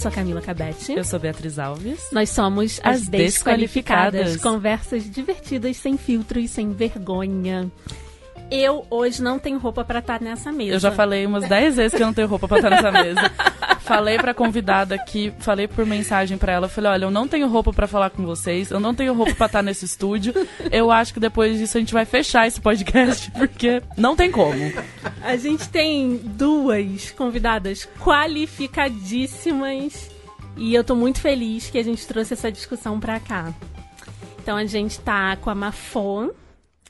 sou a Camila Cabete. Eu sou Beatriz Alves. Nós somos as, as desqualificadas. desqualificadas. Conversas divertidas, sem filtro e sem vergonha. Eu hoje não tenho roupa para estar nessa mesa. Eu já falei umas 10 vezes que eu não tenho roupa para estar nessa mesa. falei pra convidada aqui, falei por mensagem para ela, falei, olha, eu não tenho roupa para falar com vocês, eu não tenho roupa para estar nesse estúdio. Eu acho que depois disso a gente vai fechar esse podcast, porque não tem como. A gente tem duas convidadas qualificadíssimas e eu tô muito feliz que a gente trouxe essa discussão pra cá. Então a gente tá com a Mafon,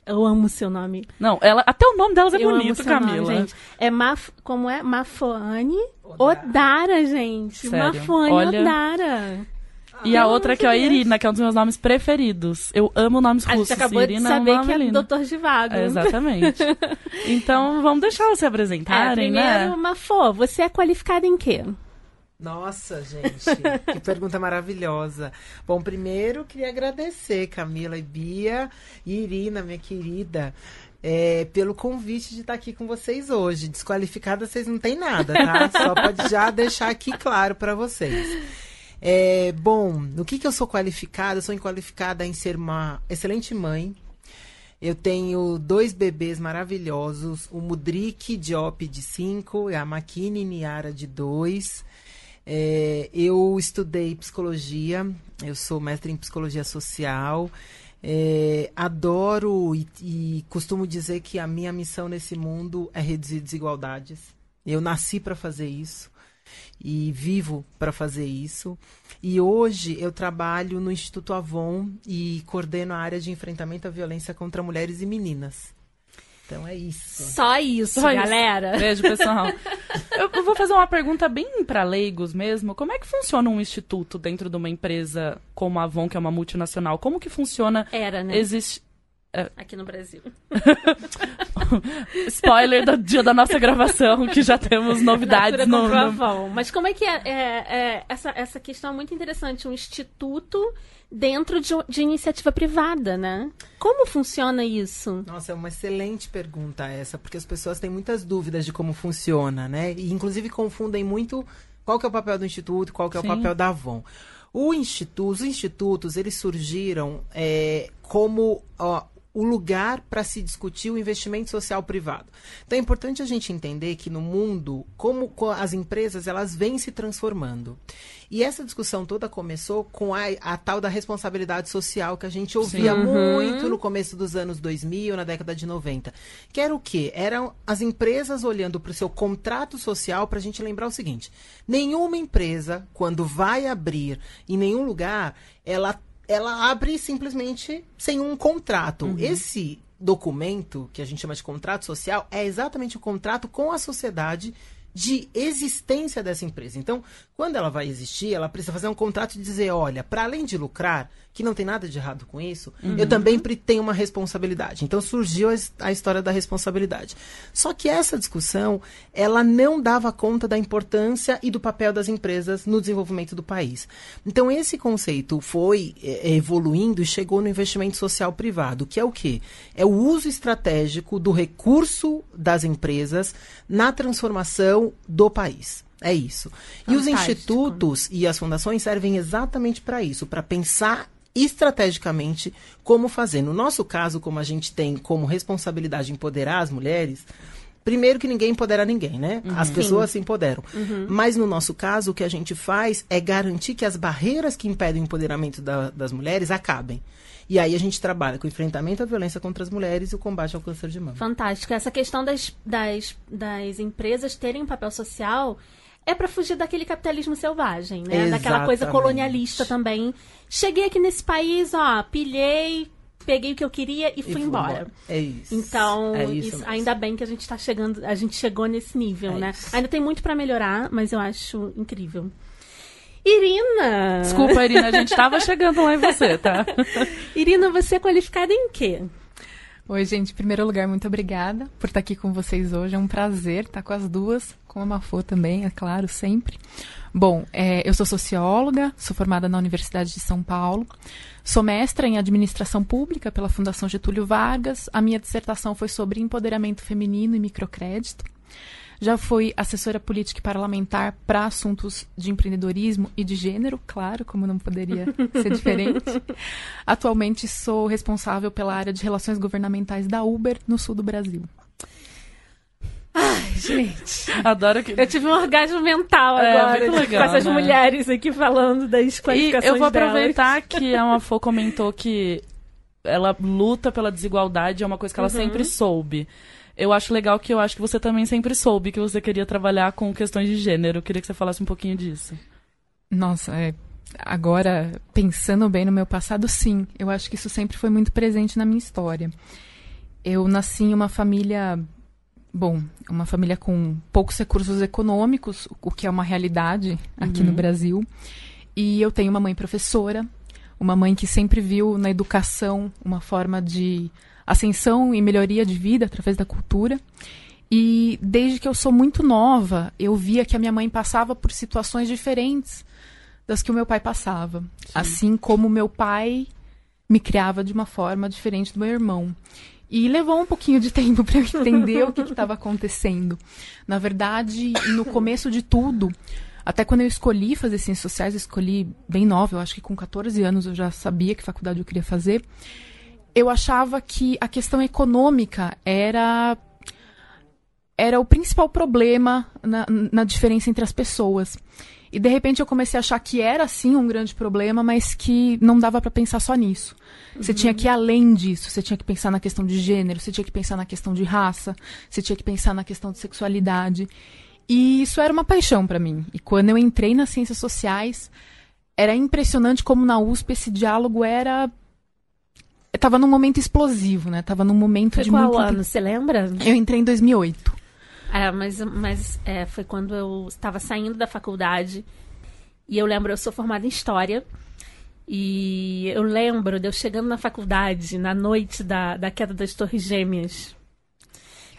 eu amo seu nome. Não, ela, até o nome delas é eu bonito, Camila. Nome, gente. É Maf, como é? Mafoane Odara, gente. Sério? Mafoane Olha... Odara. E a outra aqui, ó, Irina, que é um dos meus nomes preferidos. Eu amo nomes a russos. A gente acabou Irina de saber é que é Doutor Givago. É, exatamente. então, vamos deixar elas se apresentarem, é, primeiro, né? Primeiro, Mafô, você é qualificada em quê? Nossa, gente, que pergunta maravilhosa. Bom, primeiro queria agradecer Camila e Bia e Irina, minha querida, é, pelo convite de estar aqui com vocês hoje. Desqualificada vocês não tem nada, tá? Só pode já deixar aqui claro para vocês. É, bom, no que, que eu sou qualificada? Eu sou qualificada em ser uma excelente mãe. Eu tenho dois bebês maravilhosos, o Mudrik Diop de 5 e a Makini Niara de 2. É, eu estudei psicologia, eu sou mestre em psicologia social. É, adoro e, e costumo dizer que a minha missão nesse mundo é reduzir desigualdades. Eu nasci para fazer isso e vivo para fazer isso. E hoje eu trabalho no Instituto Avon e coordeno a área de enfrentamento à violência contra mulheres e meninas. Então é isso. Só isso, Só galera. Isso. Beijo, pessoal. eu vou fazer uma pergunta bem para leigos mesmo. Como é que funciona um instituto dentro de uma empresa como a Avon, que é uma multinacional? Como que funciona? Era, né? Existe é. Aqui no Brasil. Spoiler do dia da nossa gravação, que já temos novidades no, no... Mas como é que é, é, é, essa, essa questão é muito interessante, um instituto dentro de, de, iniciativa privada, né? Como funciona isso? Nossa, é uma excelente pergunta essa, porque as pessoas têm muitas dúvidas de como funciona, né? E inclusive confundem muito qual que é o papel do instituto, qual que é Sim. o papel da Avon. O instituto, os institutos, eles surgiram é, como ó, o lugar para se discutir o investimento social privado. Então é importante a gente entender que no mundo, como as empresas elas vêm se transformando. E essa discussão toda começou com a, a tal da responsabilidade social que a gente ouvia Sim. muito no começo dos anos 2000, na década de 90. Que era o quê? Eram as empresas olhando para o seu contrato social para a gente lembrar o seguinte: nenhuma empresa, quando vai abrir em nenhum lugar, ela ela abre simplesmente sem um contrato. Uhum. Esse documento, que a gente chama de contrato social, é exatamente o contrato com a sociedade de existência dessa empresa. Então, quando ela vai existir, ela precisa fazer um contrato e dizer, olha, para além de lucrar, que não tem nada de errado com isso, uhum. eu também tenho uma responsabilidade. Então surgiu a, história da responsabilidade. Só que essa discussão, ela não dava conta da importância e do papel das empresas no desenvolvimento do país. Então esse conceito foi é, evoluindo e chegou no investimento social privado, que é o quê? É o uso estratégico do recurso das empresas na transformação do país. É isso. Fantástico. E os institutos e as fundações servem exatamente para isso, para pensar estrategicamente como fazer. No nosso caso, como a gente tem como responsabilidade empoderar as mulheres, primeiro que ninguém empodera ninguém, né? Uhum. As pessoas Sim. se empoderam. Uhum. Mas no nosso caso, o que a gente faz é garantir que as barreiras que impedem o empoderamento da, das mulheres acabem. E aí a gente trabalha com o enfrentamento à violência contra as mulheres e o combate ao câncer de mama. Fantástico. Essa questão das, das, das empresas terem um papel social é para fugir daquele capitalismo selvagem, né? Exatamente. Daquela coisa colonialista também. Cheguei aqui nesse país, ó, pilhei, peguei o que eu queria e, e fui embora. embora. É isso. Então, é isso isso, ainda bem que a gente tá chegando, a gente chegou nesse nível, é né? Isso. Ainda tem muito para melhorar, mas eu acho incrível. Irina! Desculpa, Irina, a gente tava chegando lá em você, tá? Irina, você é qualificada em quê? Oi, gente. Em primeiro lugar, muito obrigada por estar aqui com vocês hoje. É um prazer estar com as duas, com a Mafô também, é claro, sempre. Bom, é, eu sou socióloga, sou formada na Universidade de São Paulo, sou mestra em administração pública pela Fundação Getúlio Vargas. A minha dissertação foi sobre empoderamento feminino e microcrédito. Já fui assessora política e parlamentar para assuntos de empreendedorismo e de gênero, claro, como não poderia ser diferente. Atualmente sou responsável pela área de relações governamentais da Uber no sul do Brasil. Ai, gente. Adoro que. Eu tive um orgasmo mental é, agora legal, com essas né? mulheres aqui falando das qualificações. E eu vou delas. aproveitar que a Mafô comentou que ela luta pela desigualdade, é uma coisa que ela uhum. sempre soube. Eu acho legal que eu acho que você também sempre soube que você queria trabalhar com questões de gênero. Eu queria que você falasse um pouquinho disso. Nossa, é, agora pensando bem no meu passado, sim. Eu acho que isso sempre foi muito presente na minha história. Eu nasci em uma família bom, uma família com poucos recursos econômicos, o que é uma realidade aqui uhum. no Brasil. E eu tenho uma mãe professora, uma mãe que sempre viu na educação uma forma de ascensão e melhoria de vida através da cultura. E desde que eu sou muito nova, eu via que a minha mãe passava por situações diferentes das que o meu pai passava. Sim. Assim como meu pai me criava de uma forma diferente do meu irmão. E levou um pouquinho de tempo para eu entender o que estava acontecendo. Na verdade, no começo de tudo, até quando eu escolhi fazer ciências sociais, eu escolhi bem nova, eu acho que com 14 anos eu já sabia que faculdade eu queria fazer. Eu achava que a questão econômica era era o principal problema na, na diferença entre as pessoas. E de repente eu comecei a achar que era sim um grande problema, mas que não dava para pensar só nisso. Uhum. Você tinha que ir além disso, você tinha que pensar na questão de gênero, você tinha que pensar na questão de raça, você tinha que pensar na questão de sexualidade. E isso era uma paixão para mim. E quando eu entrei nas ciências sociais, era impressionante como na USP esse diálogo era estava num momento explosivo, né? Tava num momento Foi de qual muito ano, você lembra? Eu entrei em 2008. Ah, mas, mas é, foi quando eu estava saindo da faculdade. E eu lembro, eu sou formada em História. E eu lembro de eu chegando na faculdade na noite da, da queda das Torres Gêmeas.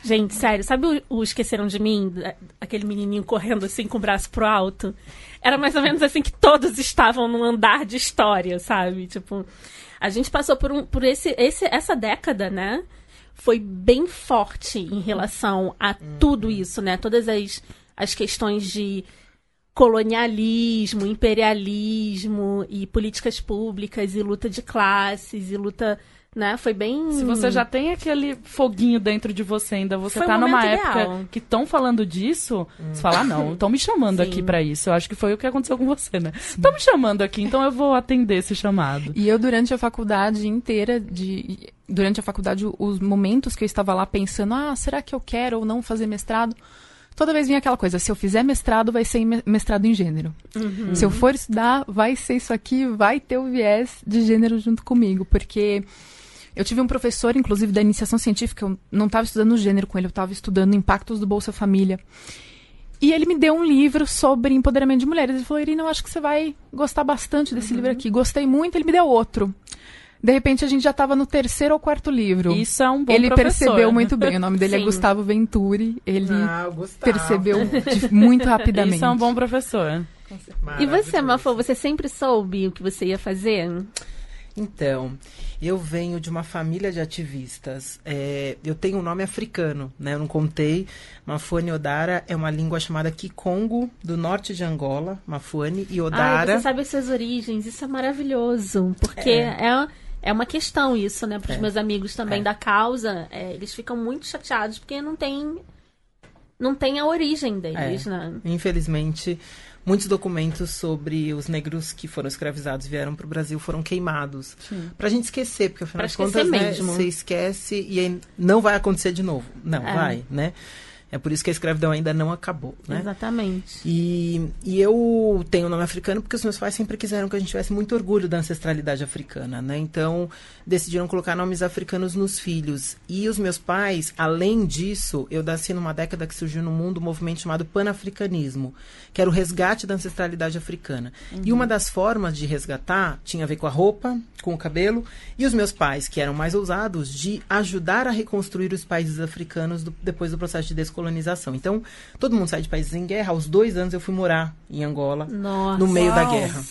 Gente, sério, sabe o, o, Esqueceram de Mim? Aquele menininho correndo assim com o braço pro alto? Era mais ou menos assim que todos estavam num andar de história, sabe? Tipo, a gente passou por, um, por esse, esse, essa década, né? foi bem forte em relação a uhum. tudo isso, né? Todas as, as questões de colonialismo, imperialismo e políticas públicas e luta de classes e luta né? Foi bem. Se você já tem aquele foguinho dentro de você ainda, você foi tá um numa época ideal. que estão falando disso, hum. você fala, ah, não, estão me chamando aqui para isso. Eu acho que foi o que aconteceu com você, né? Estão me chamando aqui, então eu vou atender esse chamado. E eu, durante a faculdade inteira, de durante a faculdade, os momentos que eu estava lá pensando, ah, será que eu quero ou não fazer mestrado? Toda vez vinha aquela coisa, se eu fizer mestrado, vai ser mestrado em gênero. Uhum. Se eu for estudar, vai ser isso aqui, vai ter o viés de gênero junto comigo, porque eu tive um professor, inclusive, da iniciação científica, eu não estava estudando gênero com ele, eu estava estudando impactos do Bolsa Família. E ele me deu um livro sobre empoderamento de mulheres. Ele falou, Irina, eu acho que você vai gostar bastante desse uhum. livro aqui. Gostei muito, ele me deu outro. De repente a gente já estava no terceiro ou quarto livro. Isso é um bom Ele professor. percebeu muito bem. O nome dele é Gustavo Venturi. Ele ah, percebeu muito rapidamente. Isso é um bom professor. E você, Mafô, você sempre soube o que você ia fazer? Então, eu venho de uma família de ativistas. É, eu tenho um nome africano, né? Eu não contei. Mafuane Odara é uma língua chamada Kikongo, do norte de Angola. Mafuane e Odara. Ai, você sabe as suas origens. Isso é maravilhoso. Porque é, é, é uma questão isso, né? Para os é. meus amigos também é. da causa. É, eles ficam muito chateados porque não tem... Não tem a origem deles, é. né? Infelizmente muitos documentos sobre os negros que foram escravizados vieram para o Brasil foram queimados. Para a gente esquecer, porque afinal de contas, né, você esquece e aí não vai acontecer de novo. Não, é. vai, né? É por isso que a escravidão ainda não acabou, né? Exatamente. E, e eu tenho o nome africano porque os meus pais sempre quiseram que a gente tivesse muito orgulho da ancestralidade africana, né? Então, decidiram colocar nomes africanos nos filhos. E os meus pais, além disso, eu nasci numa década que surgiu no mundo um movimento chamado panafricanismo, que era o resgate da ancestralidade africana. Uhum. E uma das formas de resgatar tinha a ver com a roupa, com o cabelo, e os meus pais, que eram mais ousados, de ajudar a reconstruir os países africanos do, depois do processo de descolonização colonização. Então, todo mundo sai de países em guerra. Aos dois anos eu fui morar em Angola, Nossa. no meio da guerra.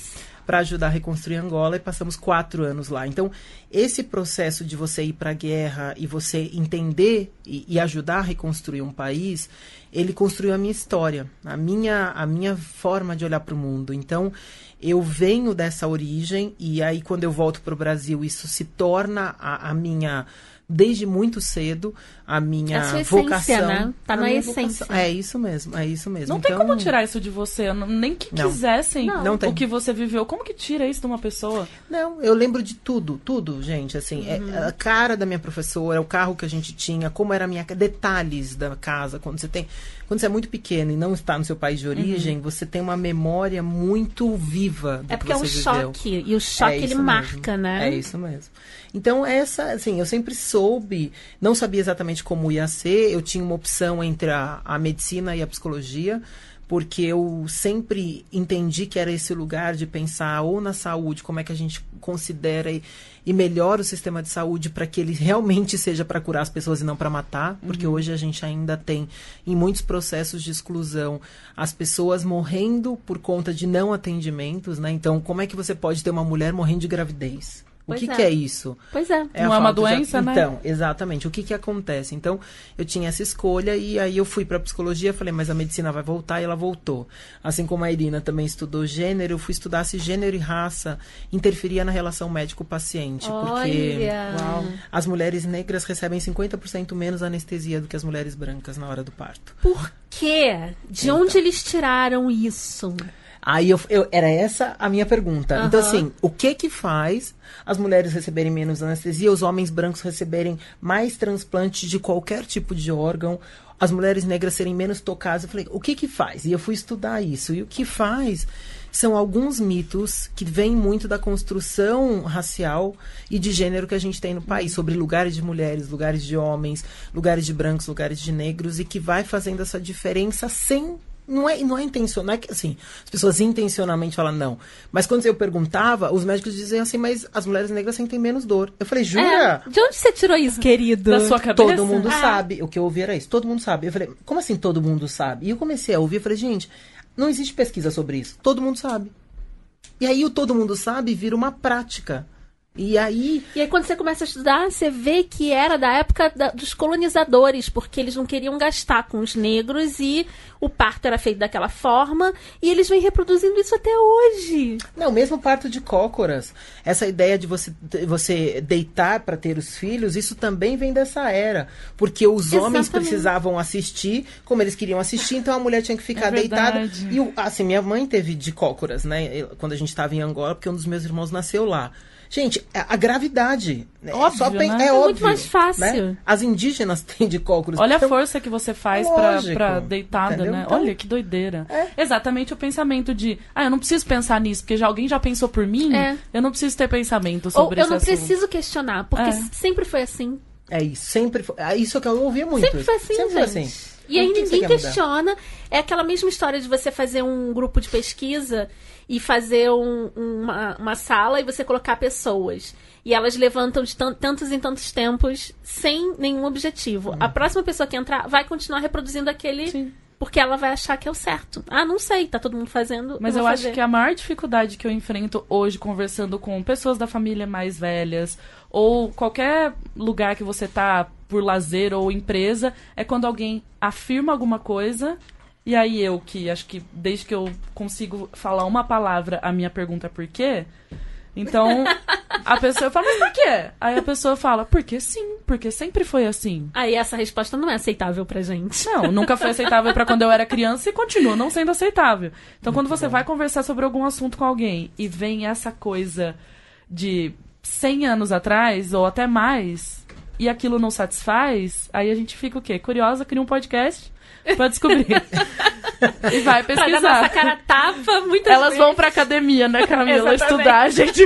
para ajudar a reconstruir Angola e passamos quatro anos lá. Então, esse processo de você ir para a guerra e você entender e, e, ajudar a reconstruir um país, ele construiu a minha história, a minha, a minha forma de olhar para o mundo. Então, eu venho dessa origem e aí quando eu volto para o Brasil, isso se torna a, a minha desde muito cedo a minha a sua vocação. Essência, né? Tá na essência. Vocação. É isso mesmo, é isso mesmo. Não então... tem como tirar isso de você, nem que não. quisessem não. Não o que você viveu. Como que tira isso de uma pessoa? Não, eu lembro de tudo, tudo, gente. Assim, é uhum. é a cara da minha professora, o carro que a gente tinha, como era a minha detalhes da casa. Quando você tem, quando você é muito pequeno e não está no seu país de origem, uhum. você tem uma memória muito viva. Do é porque é um viveu. choque e o choque é ele mesmo. marca, né? É isso mesmo. Então essa, assim, eu sempre soube, não sabia exatamente como ia ser. Eu tinha uma opção entre a, a medicina e a psicologia, porque eu sempre entendi que era esse lugar de pensar ou na saúde, como é que a gente considera e, e melhora o sistema de saúde para que ele realmente seja para curar as pessoas e não para matar, porque uhum. hoje a gente ainda tem em muitos processos de exclusão as pessoas morrendo por conta de não atendimentos, né? Então, como é que você pode ter uma mulher morrendo de gravidez? O que é. que é isso? Pois é. é Não é uma doença, de... né? Então, exatamente. O que que acontece? Então, eu tinha essa escolha e aí eu fui para psicologia, falei, mas a medicina vai voltar e ela voltou. Assim como a Irina também estudou gênero, eu fui estudar se gênero e raça interferia na relação médico-paciente, porque uau, as mulheres negras recebem 50% menos anestesia do que as mulheres brancas na hora do parto. Por quê? De então. onde eles tiraram isso? Aí eu, eu, era essa a minha pergunta. Uhum. Então, assim, o que que faz as mulheres receberem menos anestesia, os homens brancos receberem mais transplantes de qualquer tipo de órgão, as mulheres negras serem menos tocadas? Eu falei, o que que faz? E eu fui estudar isso. E o que faz são alguns mitos que vêm muito da construção racial e de gênero que a gente tem no país, sobre lugares de mulheres, lugares de homens, lugares de brancos, lugares de negros, e que vai fazendo essa diferença sem não é, não é intencional, não é que assim, as pessoas intencionalmente falam não. Mas quando eu perguntava, os médicos diziam assim, mas as mulheres negras sentem menos dor. Eu falei, jura? É, de onde você tirou isso, querido? Da sua cabeça? Todo mundo ah. sabe. O que eu ouvi era isso, todo mundo sabe. Eu falei, como assim todo mundo sabe? E eu comecei a ouvir, eu falei, gente, não existe pesquisa sobre isso. Todo mundo sabe. E aí o todo mundo sabe vira uma prática. E aí. E aí, quando você começa a estudar, você vê que era da época da, dos colonizadores, porque eles não queriam gastar com os negros e o parto era feito daquela forma, e eles vêm reproduzindo isso até hoje. Não, mesmo parto de cócoras. Essa ideia de você, você deitar para ter os filhos, isso também vem dessa era. Porque os Exatamente. homens precisavam assistir como eles queriam assistir, então a mulher tinha que ficar é deitada. E assim, minha mãe teve de cócoras, né? Quando a gente estava em Angola, porque um dos meus irmãos nasceu lá. Gente, é a gravidade. Né? Óbvio, só né? é, é óbvio, muito mais fácil. Né? As indígenas têm de cócoras. Olha então, a força que você faz pra, pra deitada, entendeu? né? Então, Olha que doideira. É. Exatamente o pensamento de, ah, eu não preciso pensar nisso, porque já alguém já pensou por mim, é. eu não preciso ter pensamento sobre Ou eu não assunto. preciso questionar, porque é. sempre foi assim. É isso, sempre foi. É isso que eu ouvia muito. Sempre foi assim, sempre gente. Foi assim. E aí ninguém questiona. É aquela mesma história de você fazer um grupo de pesquisa e fazer um, uma, uma sala e você colocar pessoas. E elas levantam de tantos em tantos tempos sem nenhum objetivo. Hum. A próxima pessoa que entrar vai continuar reproduzindo aquele. Sim. Porque ela vai achar que é o certo. Ah, não sei, tá todo mundo fazendo. Mas eu, eu acho que a maior dificuldade que eu enfrento hoje conversando com pessoas da família mais velhas ou qualquer lugar que você tá por lazer ou empresa é quando alguém afirma alguma coisa e aí eu, que acho que desde que eu consigo falar uma palavra, a minha pergunta é por quê? Então, a pessoa fala, mas por quê? Aí a pessoa fala, porque sim, porque sempre foi assim. Aí essa resposta não é aceitável pra gente. Não, nunca foi aceitável para quando eu era criança e continua não sendo aceitável. Então, Muito quando você bom. vai conversar sobre algum assunto com alguém e vem essa coisa de 100 anos atrás ou até mais e aquilo não satisfaz, aí a gente fica o quê? Curiosa, cria um podcast pra descobrir. e vai pesquisar. Pra nossa cara tapa, muitas Elas vezes. vão pra academia, né, Camila? estudar. A gente,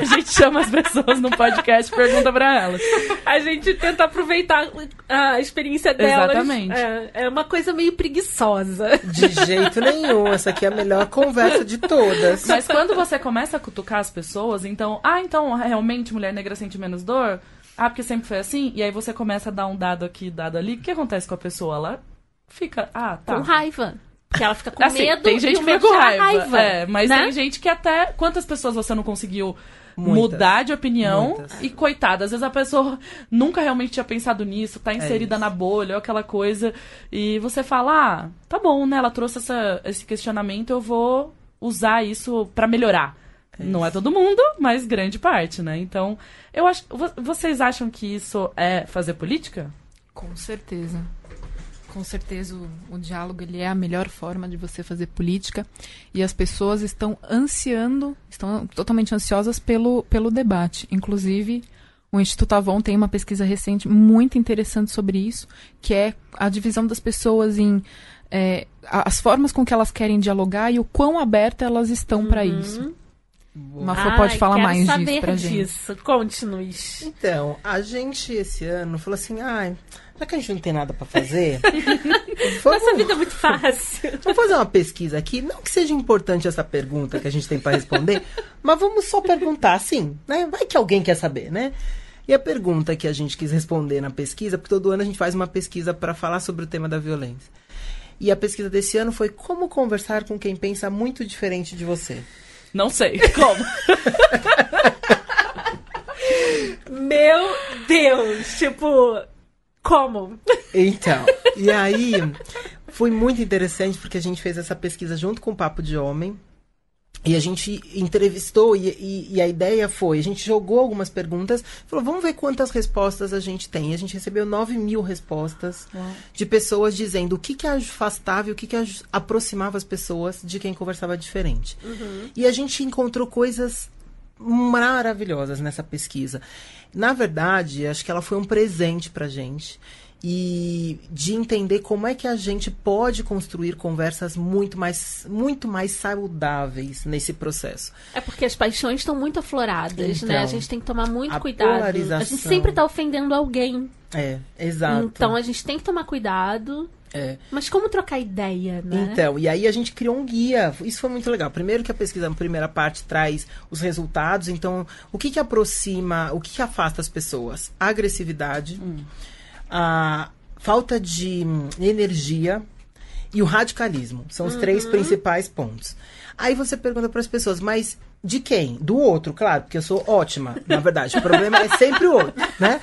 a gente chama as pessoas no podcast e pergunta pra elas. A gente tenta aproveitar a experiência delas. Exatamente. É, é uma coisa meio preguiçosa. De jeito nenhum. Essa aqui é a melhor conversa de todas. Mas quando você começa a cutucar as pessoas, então, ah, então realmente mulher negra sente menos dor? Ah, porque sempre foi assim? E aí você começa a dar um dado aqui, dado ali. O que acontece com a pessoa? Ela fica, ah, tá. Com raiva. Porque ela fica com assim, medo tem gente e que fica medo com raiva. raiva é, mas né? tem gente que até. Quantas pessoas você não conseguiu Muitas. mudar de opinião? Muitas. E coitada, às vezes a pessoa nunca realmente tinha pensado nisso, tá inserida É na bolha, ou aquela coisa. E você fala, ah, tá bom, né? Ela trouxe essa, esse questionamento, eu vou usar isso pra melhorar. Não é todo mundo, mas grande parte, né? Então, eu acho. vo- Vocês acham que isso é fazer política? Com certeza. Com certeza o, o diálogo ele é a melhor forma de você fazer política e as pessoas estão ansiando, estão totalmente ansiosas pelo, pelo debate. Inclusive, o Instituto Avon tem uma pesquisa recente muito interessante sobre isso, que é a divisão das pessoas em é, as formas com que elas querem dialogar e o quão abertas elas estão para isso. Uma Fô pode falar quero mais saber disso pra gente. disso. Conte-nos. Então, a gente esse ano falou assim, ai, já que a gente não tem nada pra fazer, Nossa vamos, vida é muito fácil. vamos fazer uma pesquisa aqui. Não que seja importante essa pergunta que a gente tem pra responder, mas vamos só perguntar assim, né? Vai que alguém quer saber, né? E a pergunta que a gente quis responder na pesquisa, porque todo ano a gente faz uma pesquisa para falar sobre o tema da violência. E a pesquisa desse ano foi como conversar com quem pensa muito diferente de você. Não sei. Como? Meu Deus! Tipo, como? Então, e aí foi muito interessante porque a gente fez essa pesquisa junto com o Papo de Homem. E a gente entrevistou, e, e- e a ideia foi: a gente jogou algumas perguntas, falou, vamos ver quantas respostas a gente tem. A gente recebeu 9 mil respostas de pessoas dizendo o que, que afastava e o que, que aproximava as pessoas de quem conversava diferente. E a gente encontrou coisas maravilhosas nessa pesquisa. Na verdade, acho que ela foi um presente pra gente. E de entender como é que a gente pode construir conversas muito mais, muito mais saudáveis nesse processo. É porque as paixões estão muito afloradas, né? Então, A gente tem que tomar muito a cuidado. A polarização. gente sempre tá ofendendo alguém. É, exato. Então a gente tem que tomar cuidado. É. Mas como trocar ideia, né? Então, e aí a gente criou um guia. Isso foi muito legal. Primeiro que a pesquisa, na primeira parte, traz os resultados. Então, o que que aproxima, o que que afasta as pessoas? A agressividade, a falta de energia e o radicalismo. São os três principais pontos. Aí você pergunta para as pessoas, mas de quem? Do outro, claro, porque eu sou ótima, na verdade. O problema é sempre o outro, né?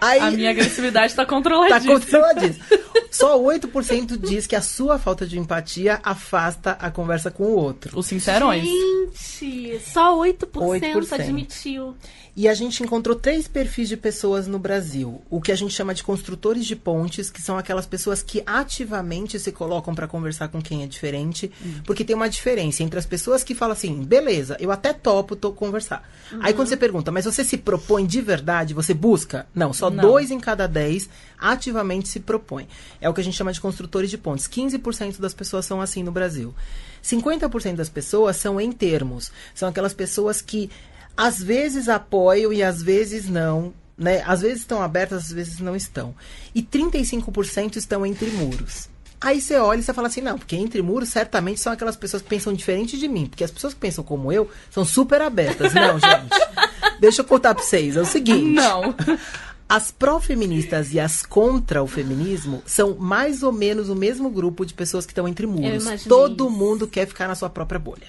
Aí, A minha agressividade tá Tá controladíssima. controladíssimo. Só 8% diz que a sua falta de empatia afasta a conversa com o outro. Os sincerões. Gente, só 8%, 8%. admitiu. E a gente encontrou três perfis de pessoas no Brasil. O que a gente chama de construtores de pontes, que são aquelas pessoas que ativamente se colocam para conversar com quem é diferente. Porque tem uma diferença entre as pessoas que falam assim, beleza, eu até topo tô conversar. Aí quando você pergunta, mas você se propõe de verdade, você busca? Não, só Não. dois em cada dez ativamente se propõem. É o que a gente chama de construtores de pontes. 15% das pessoas são assim no Brasil. 50% das pessoas são em termos. São aquelas pessoas que às vezes apoiam e às vezes não. Né? Às vezes estão abertas, às vezes não estão. E 35% estão entre muros. Aí você olha e você fala assim, não, porque entre muros certamente são aquelas pessoas que pensam diferente de mim. Porque as pessoas que pensam como eu são super abertas. Não, gente. Deixa eu contar pra vocês. É o seguinte. Não. As pró-feministas e as contra o feminismo são mais ou menos o mesmo grupo de pessoas que estão entre muros. Todo isso. mundo quer ficar na sua própria bolha.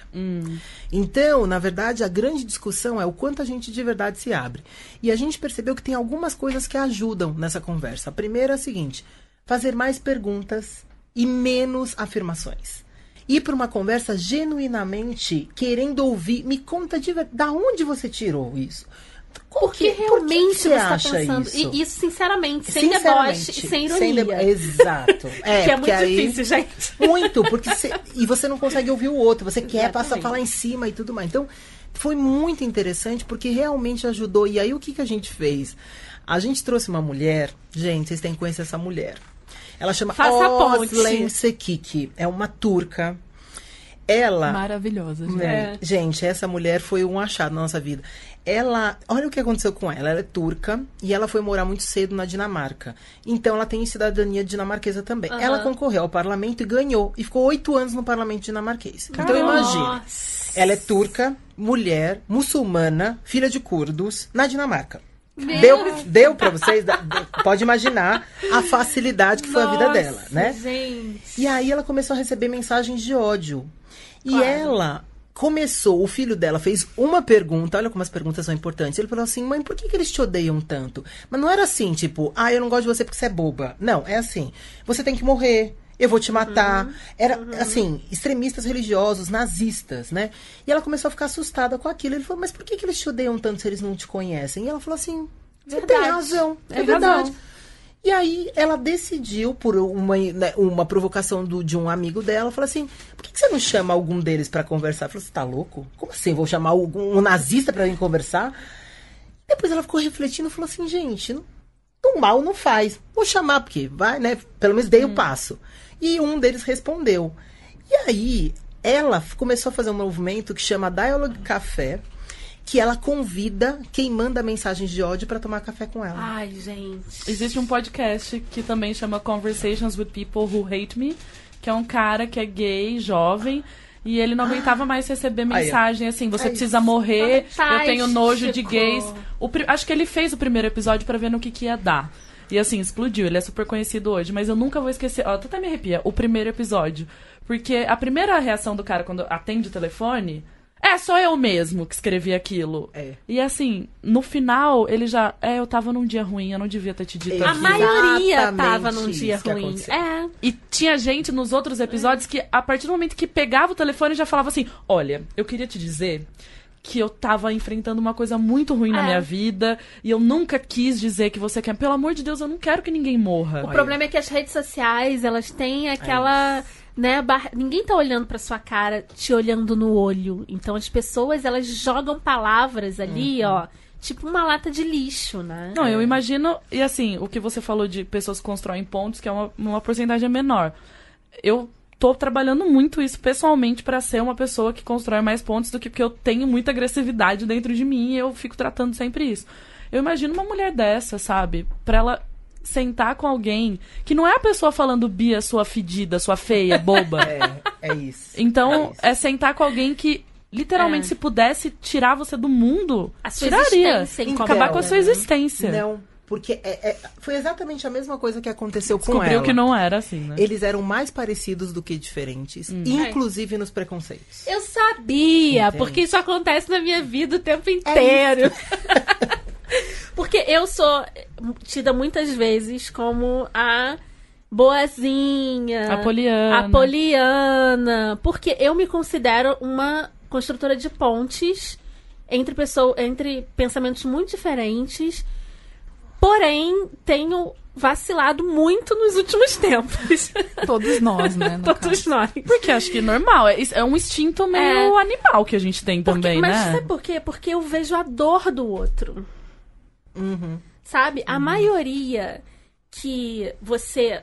Então, na verdade, a grande discussão é o quanto a gente de verdade se abre. E a gente percebeu que tem algumas coisas que ajudam nessa conversa. A primeira é a seguinte: fazer mais perguntas e menos afirmações. Ir para uma conversa genuinamente querendo ouvir. Me conta de verdade. Da onde você tirou isso? Porque que- por que realmente você está pensando. isso? E isso, sinceramente, sem Sinceramente, deboche e sem sem ironia. debo- Exato. É, que é porque muito aí- difícil, gente. Muito, porque você, e você não consegue ouvir o outro, você quer passar falar em cima e tudo mais. Então, foi muito interessante porque realmente ajudou. E aí o que, que a gente fez? A gente trouxe uma mulher, gente, vocês têm que conhecer essa mulher. Ela chama. Oslen Sekiki, é uma turca. Ela Maravilhosa, gente. é. Gente, essa mulher foi um achado na nossa vida. Ela, olha o que aconteceu com ela. Ela é turca e ela foi morar muito cedo na Dinamarca. Então ela tem cidadania dinamarquesa também. Aham. Ela concorreu ao parlamento e ganhou. E ficou oito anos no parlamento dinamarquês. Então Caramba. imagina. Nossa. Ela é turca, mulher, muçulmana, filha de curdos, na Dinamarca. Deu, deu pra vocês? Pode imaginar a facilidade que foi Nossa, a vida dela, né? Gente. E aí ela começou a receber mensagens de ódio. Claro. E ela começou, o filho dela fez uma pergunta, olha como as perguntas são importantes. Ele falou assim: mãe, por que, que eles te odeiam tanto? Mas não era assim, tipo, ah, eu não gosto de você porque você é boba. Não, é assim: você tem que morrer. Eu vou te matar. Uhum, Era, uhum. assim, extremistas religiosos, nazistas, né? E ela começou a ficar assustada com aquilo. Ele falou, mas por que, que eles te odeiam tanto se eles não te conhecem? E ela falou assim, você verdade. tem razão. É, é verdade. Razão. E aí ela decidiu, por uma, né, uma provocação do, de um amigo dela, falou assim: por que, que você não chama algum deles para conversar? Falou, você tá louco? Como assim? Vou chamar algum, um nazista para vir conversar? Depois ela ficou refletindo e falou assim, gente, não, um mal não faz. Vou chamar, porque vai, né? Pelo menos dei o hum. passo. E um deles respondeu. E aí ela começou a fazer um movimento que chama Dialogue Café, que ela convida quem manda mensagens de ódio para tomar café com ela. Ai, gente. Existe um podcast que também chama Conversations with People Who Hate Me, que é um cara que é gay, jovem, e ele não aguentava mais receber mensagem assim, você precisa morrer, eu tenho nojo de gays. O, acho que ele fez o primeiro episódio para ver no que, que ia dar. E assim, explodiu. Ele é super conhecido hoje. Mas eu nunca vou esquecer. Ó, até me arrepia. O primeiro episódio. Porque a primeira reação do cara quando atende o telefone é, só eu mesmo que escrevi aquilo. É. E assim, no final, ele já. É, eu tava num dia ruim, eu não devia ter te dito A maioria tava num dia ruim. É. E tinha gente nos outros episódios que, a partir do momento que pegava o telefone, já falava assim: Olha, eu queria te dizer que eu tava enfrentando uma coisa muito ruim é. na minha vida e eu nunca quis dizer que você quer. Pelo amor de Deus, eu não quero que ninguém morra. O problema é que as redes sociais, elas têm aquela. É né, bar... ninguém tá olhando para sua cara, te olhando no olho. Então as pessoas, elas jogam palavras ali, uhum. ó, tipo uma lata de lixo, né? Não, eu imagino, e assim, o que você falou de pessoas que constroem pontos, que é uma, uma porcentagem menor. Eu tô trabalhando muito isso pessoalmente para ser uma pessoa que constrói mais pontos do que porque eu tenho muita agressividade dentro de mim e eu fico tratando sempre isso. Eu imagino uma mulher dessa, sabe? Pra ela sentar com alguém que não é a pessoa falando Bia, sua fedida, sua feia, boba. É, é isso. Então, é, isso. é sentar com alguém que literalmente, é. se pudesse tirar você do mundo, a sua tiraria. Então, acabar com a sua existência. Não, porque é, é, foi exatamente a mesma coisa que aconteceu com Descobriu ela. que não era assim, né? Eles eram mais parecidos do que diferentes, hum. inclusive nos preconceitos. Eu sabia, Entende? porque isso acontece na minha vida o tempo inteiro. Porque eu sou tida muitas vezes como a boazinha, a poliana. a poliana, porque eu me considero uma construtora de pontes entre pessoas, entre pensamentos muito diferentes. Porém, tenho vacilado muito nos últimos tempos. Todos nós, né? Todos caso. nós. Porque acho que é normal. É, é um instinto meio é. animal que a gente tem Porque, também, mas né? Mas sabe por quê? Porque eu vejo a dor do outro. Uhum. Sabe? A uhum. maioria que você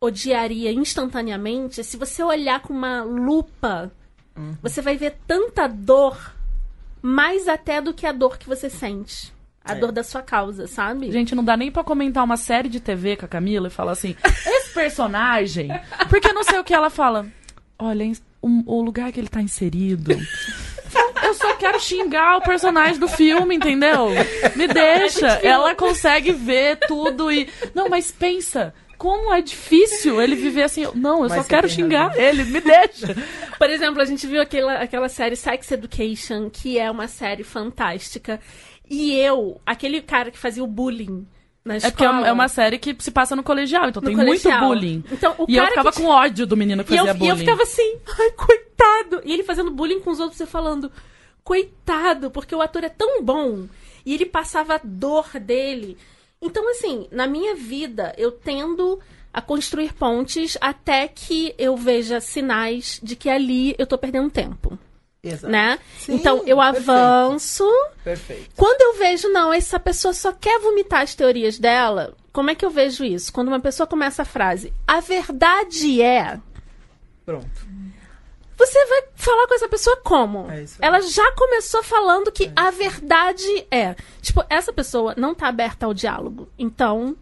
odiaria instantaneamente, se você olhar com uma lupa, uhum. você vai ver tanta dor, mais até do que a dor que você sente. A é. dor da sua causa, sabe? Gente, não dá nem para comentar uma série de TV com a Camila e falar assim: esse personagem. Porque não sei o que ela fala. Olha, o, lugar que ele tá inserido só quero xingar o personagem do filme, entendeu? Me deixa. Ela consegue ver tudo e. Não, mas pensa. Como é difícil ele viver assim. Não, eu mas só quero xingar razão. ele, me deixa. Por exemplo, a gente viu aquela, aquela série Sex Education, que é uma série fantástica. E eu, aquele cara que fazia o bullying na escola. É porque é uma série que se passa no colegial, então no tem colegial. muito bullying. Então, o e cara eu ficava que... com ódio do menino que fazia eu, bullying. E eu ficava assim, ai, coitado. E ele fazendo bullying com os outros e falando, coitado, porque o ator é tão bom. E ele passava a dor dele. Então, assim, na minha vida, eu tendo a construir pontes até que eu veja sinais de que ali eu tô perdendo tempo. Exato. Né? Sim, então eu perfeito. avanço. Perfeito. Quando eu vejo, não, essa pessoa só quer vomitar as teorias dela, como é que eu vejo isso? Quando uma pessoa começa a frase, a verdade é. Pronto. Você vai falar com essa pessoa como? É Ela já começou falando que é a verdade é. Tipo, essa pessoa não tá aberta ao diálogo. Então.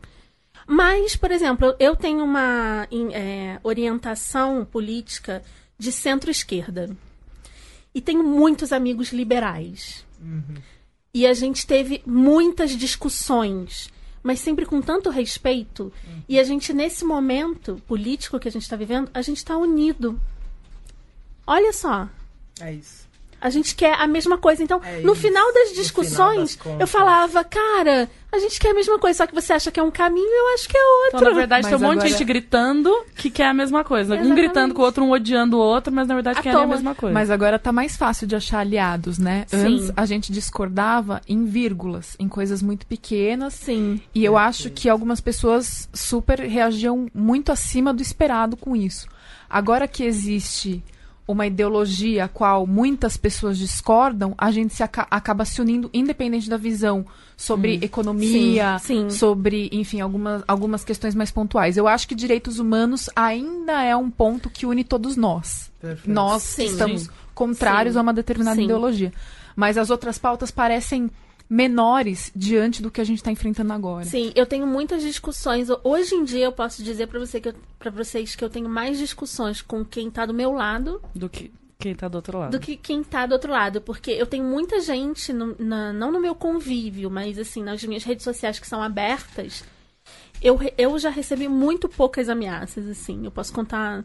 Mas, por exemplo, eu tenho uma é, orientação política de centro-esquerda. E tenho muitos amigos liberais. Uhum. E a gente teve muitas discussões, mas sempre com tanto respeito. Uhum. E a gente, nesse momento político que a gente está vivendo, a gente está unido. Olha só. É isso. A gente quer a mesma coisa. Então, é no final das discussões, final das eu falava, cara, a gente quer a mesma coisa, só que você acha que é um caminho, eu acho que é outro. Então, na verdade, mas tem um agora... monte de gente gritando que quer a mesma coisa. Exatamente. Um gritando com o outro, um odiando o outro, mas na verdade querem a mesma coisa. Mas agora tá mais fácil de achar aliados, né? Sim. Antes a gente discordava em vírgulas, em coisas muito pequenas. Sim. E eu acho que algumas pessoas super reagiam muito acima do esperado com isso. Agora que existe uma ideologia a qual muitas pessoas discordam, a gente se aca acaba se unindo independente da visão sobre hum. economia, sim, sim. sobre, enfim, algumas, algumas questões mais pontuais. Eu acho que direitos humanos ainda é um ponto que une todos nós. Perfeito. Nós sim. estamos contrários a uma determinada ideologia. Mas as outras pautas parecem menores diante do que a gente está enfrentando agora. Sim, eu tenho muitas discussões. Hoje em dia eu posso dizer para você que vocês que eu tenho mais discussões com quem está do meu lado do que quem está do outro lado. Do que quem está do outro lado, porque eu tenho muita gente no, na, não no meu convívio, mas assim nas minhas redes sociais que são abertas. Eu, eu já recebi muito poucas ameaças, assim. Eu posso contar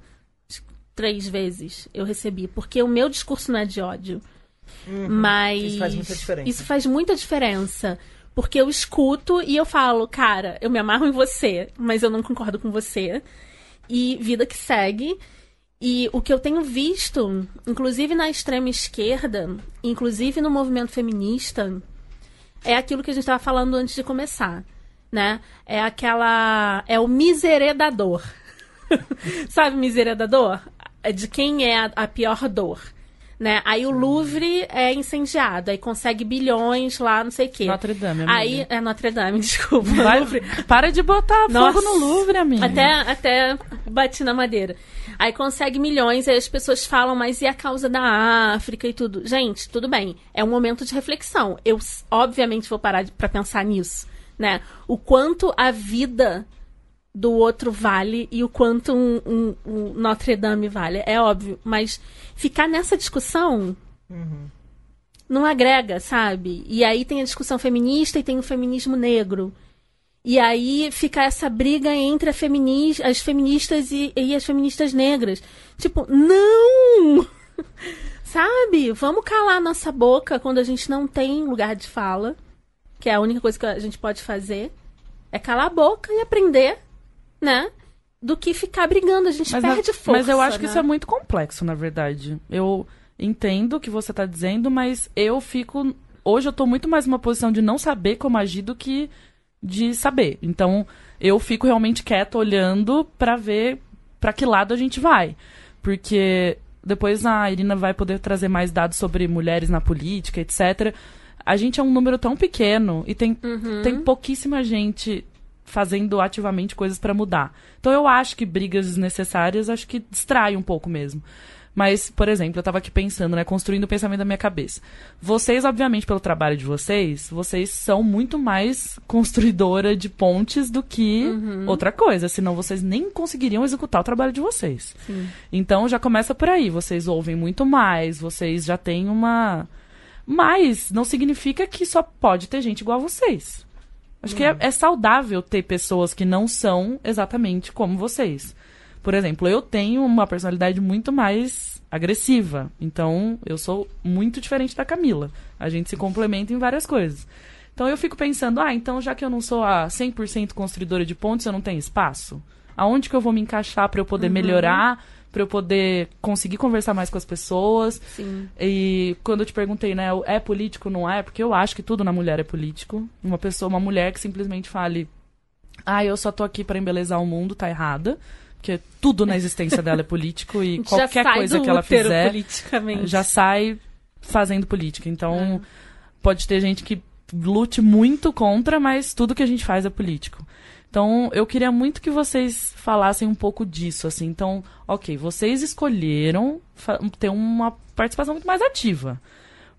três vezes eu recebi, porque o meu discurso não é de ódio. Uhum. Mas. Isso faz muita diferença. Isso faz muita diferença. Porque eu escuto e eu falo, cara, eu me amarro em você, mas eu não concordo com você. E vida que segue. E o que eu tenho visto, inclusive na extrema esquerda, inclusive no movimento feminista, é aquilo que a gente estava falando antes de começar, né? É aquela. É o miseredador. Sabe, miseredador? É de quem é a, a pior dor né? Aí o Louvre é incendiado, aí consegue bilhões lá, não sei o quê. Notre Dame, amiga. Aí é Notre Dame, desculpa. Vai, Louvre. Para de botar Nossa, fogo no Louvre, amiga. Até, até bati na madeira. Aí consegue milhões, aí as pessoas falam, mas e a causa da África e tudo? Gente, tudo bem. É um momento de reflexão. Eu, obviamente, vou parar para pensar nisso, né? O quanto a vida do outro vale e o quanto um, um, um Notre Dame vale. É óbvio. Mas ficar nessa discussão uhum. não agrega, sabe? E aí tem a discussão feminista e tem o feminismo negro. E aí fica essa briga entre as feministas e, e as feministas negras. Tipo, não! sabe? Vamos calar nossa boca quando a gente não tem lugar de fala. Que é a única coisa que a gente pode fazer. É calar a boca e aprender né? Do que ficar brigando. A gente mas perde força. Mas eu acho né? que isso é muito complexo, na verdade. Eu entendo o que você está dizendo, mas eu fico. Hoje eu tô muito mais numa posição de não saber como agir do que de saber. Então, eu fico realmente quieto olhando para ver para que lado a gente vai. Porque depois a Irina vai poder trazer mais dados sobre mulheres na política, etc. A gente é um número tão pequeno e tem, uhum. tem pouquíssima gente fazendo ativamente coisas para mudar. Então eu acho que brigas desnecessárias acho que distrai um pouco mesmo. Mas, por exemplo, eu estava aqui pensando, né, construindo o pensamento da minha cabeça. Vocês, obviamente, pelo trabalho de vocês, vocês são muito mais construidora de pontes do que uhum. outra coisa, senão vocês nem conseguiriam executar o trabalho de vocês. Sim. Então já começa por aí, vocês ouvem muito mais, vocês já têm uma mas não significa que só pode ter gente igual a vocês. Acho que é, é, saudável ter pessoas que não são exatamente como vocês. Por exemplo, eu tenho uma personalidade muito mais agressiva. Então, eu sou muito diferente da Camila. A gente se complementa em várias coisas. Então, eu fico pensando, ah, então já que eu não sou a 100% construidora de pontos, eu não tenho espaço? Aonde que eu vou me encaixar para eu poder uhum. melhorar para eu poder conseguir conversar mais com as pessoas. Sim. E quando eu te perguntei, né, é político não é? Porque eu acho que tudo na mulher é político. Uma pessoa, uma mulher que simplesmente fale: "Ah, eu só tô aqui para embelezar o mundo", tá errada. Porque tudo na existência dela é político e qualquer coisa que ela fizer já sai fazendo política. Então, é. pode ter gente que lute muito contra, mas tudo que a gente faz é político. Então, eu queria muito que vocês falassem um pouco disso, assim. Então, ok, vocês escolheram ter uma participação muito mais ativa.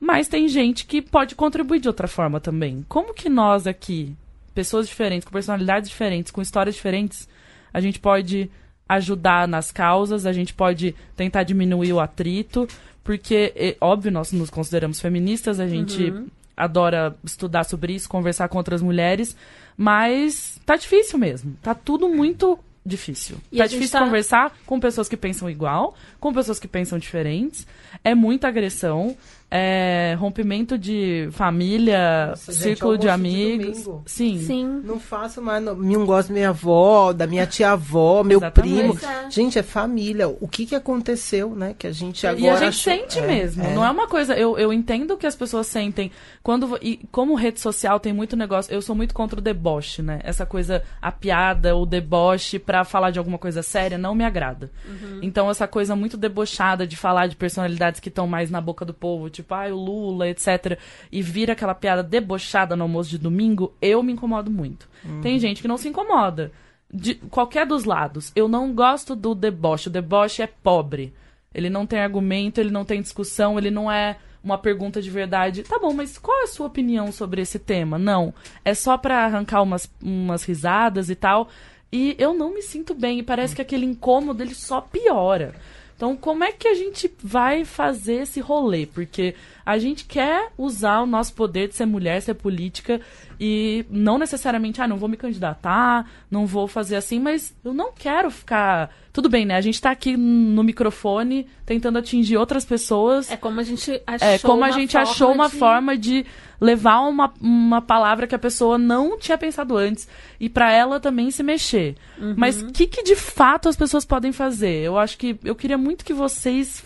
Mas tem gente que pode contribuir de outra forma também. Como que nós aqui, pessoas diferentes, com personalidades diferentes, com histórias diferentes, a gente pode ajudar nas causas, a gente pode tentar diminuir o atrito, porque, é, óbvio, nós nos consideramos feministas, a gente uhum adora estudar sobre isso, conversar com outras mulheres, mas tá difícil mesmo. Tá tudo muito difícil. E tá difícil tá... conversar com pessoas que pensam igual, com pessoas que pensam diferentes. É muita agressão é, rompimento de família, Nossa, círculo gente, de amigos. De Sim. Sim. Não faço mais, não, não gosto da minha avó, da minha tia-avó, meu Exatamente. primo. É. Gente, é família. O que que aconteceu, né? Que a gente agora... E a gente achou... sente é, mesmo. É. Não é uma coisa... Eu, eu entendo que as pessoas sentem. quando E como rede social tem muito negócio... Eu sou muito contra o deboche, né? Essa coisa, a piada, o deboche pra falar de alguma coisa séria não me agrada. Uhum. Então, essa coisa muito debochada de falar de personalidades que estão mais na boca do povo, tipo, tipo, ah, o Lula, etc., e vira aquela piada debochada no almoço de domingo, eu me incomodo muito. Uhum. Tem gente que não se incomoda. De qualquer dos lados. Eu não gosto do deboche. O deboche é pobre. Ele não tem argumento, ele não tem discussão, ele não é uma pergunta de verdade. Tá bom, mas qual é a sua opinião sobre esse tema? Não. É só para arrancar umas, umas risadas e tal. E eu não me sinto bem. E parece que aquele incômodo ele só piora. Então, como é que a gente vai fazer esse rolê? Porque a gente quer usar o nosso poder de ser mulher, ser política, e não necessariamente, ah, não vou me candidatar, não vou fazer assim, mas eu não quero ficar. Tudo bem, né? A gente tá aqui no microfone tentando atingir outras pessoas. É como a gente achou, é, como a gente achou uma de... forma de levar uma, uma palavra que a pessoa não tinha pensado antes e para ela também se mexer. Uhum. Mas o que, que de fato as pessoas podem fazer? Eu acho que eu queria muito que vocês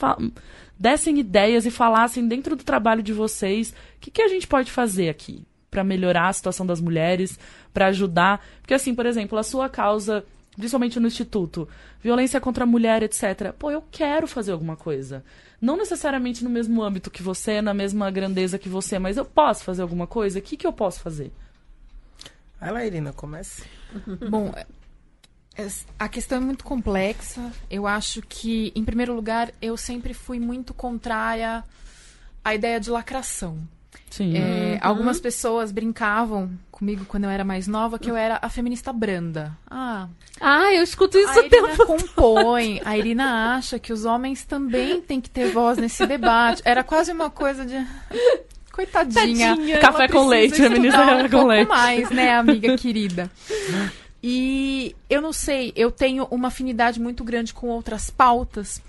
dessem ideias e falassem dentro do trabalho de vocês o que, que a gente pode fazer aqui para melhorar a situação das mulheres, para ajudar. Porque, assim, por exemplo, a sua causa, principalmente no Instituto, violência contra a mulher, etc. Pô, eu quero fazer alguma coisa. Não necessariamente no mesmo âmbito que você, na mesma grandeza que você, mas eu posso fazer alguma coisa? O que, que eu posso fazer? Vai lá, Irina, comece. Bom, a questão é muito complexa. Eu acho que, em primeiro lugar, eu sempre fui muito contrária à ideia de lacração. Sim. É, uhum. Algumas pessoas brincavam comigo quando eu era mais nova que eu era a feminista branda. Ah, ah eu escuto isso a Irina tempo compõe. A Irina acha que os homens também têm que ter voz nesse debate. Era quase uma coisa de coitadinha. Tadinha. Café com leite, feminista um com leite. mais, né, amiga querida. E eu não sei, eu tenho uma afinidade muito grande com outras pautas.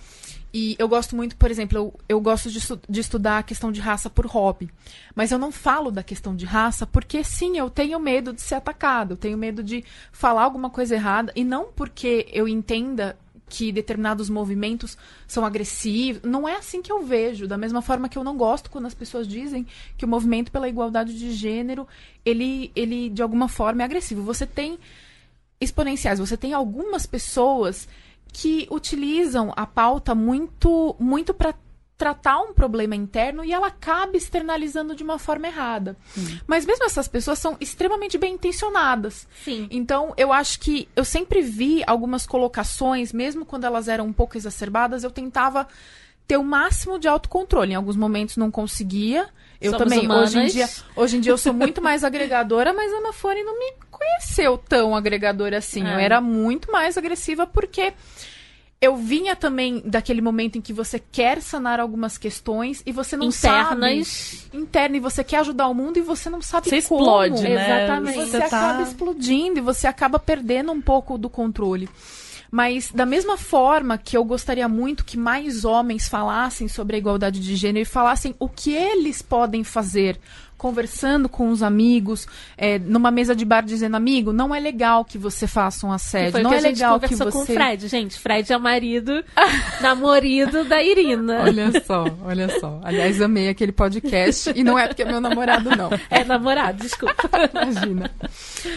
E eu gosto muito, por exemplo, eu, eu gosto de, de, estudar a questão de raça por hobby. Mas eu não falo da questão de raça porque, sim, eu tenho medo de ser atacado, eu tenho medo de falar alguma coisa errada. E não porque eu entenda que determinados movimentos são agressivos. Não é assim que eu vejo. Da mesma forma que eu não gosto quando as pessoas dizem que o movimento pela igualdade de gênero, ele, ele de alguma forma é agressivo. Você tem exponenciais, você tem algumas pessoas que utilizam a pauta muito, muito para tratar um problema interno e ela acaba externalizando de uma forma errada. Hum. Mas mesmo essas pessoas são extremamente bem intencionadas. Sim. Então, eu acho que eu sempre vi algumas colocações, mesmo quando elas eram um pouco exacerbadas, eu tentava ter o máximo de autocontrole. Em alguns momentos não conseguia. Eu Somos também, humanas. hoje em dia, hoje em dia eu sou muito mais agregadora, mas a Ana Fone não me conheceu tão agregadora assim. É. Eu era muito mais agressiva porque eu vinha também daquele momento em que você quer sanar algumas questões e você não Internas. sabe. Interna. E você quer ajudar o mundo e você não sabe você como. explode, né? Exatamente. Você, você tá... acaba explodindo e você acaba perdendo um pouco do controle. Mas da mesma forma que eu gostaria muito que mais homens falassem sobre a igualdade de gênero e falassem o que eles podem fazer conversando com os amigos, é, numa mesa de bar dizendo, amigo, não é legal que você faça um assédio. não que é legal que você. com o Fred, gente. Fred é o marido, namorado da Irina. Olha só, olha só. Aliás, amei aquele podcast e não é porque é meu namorado, não. É namorado, desculpa. Imagina.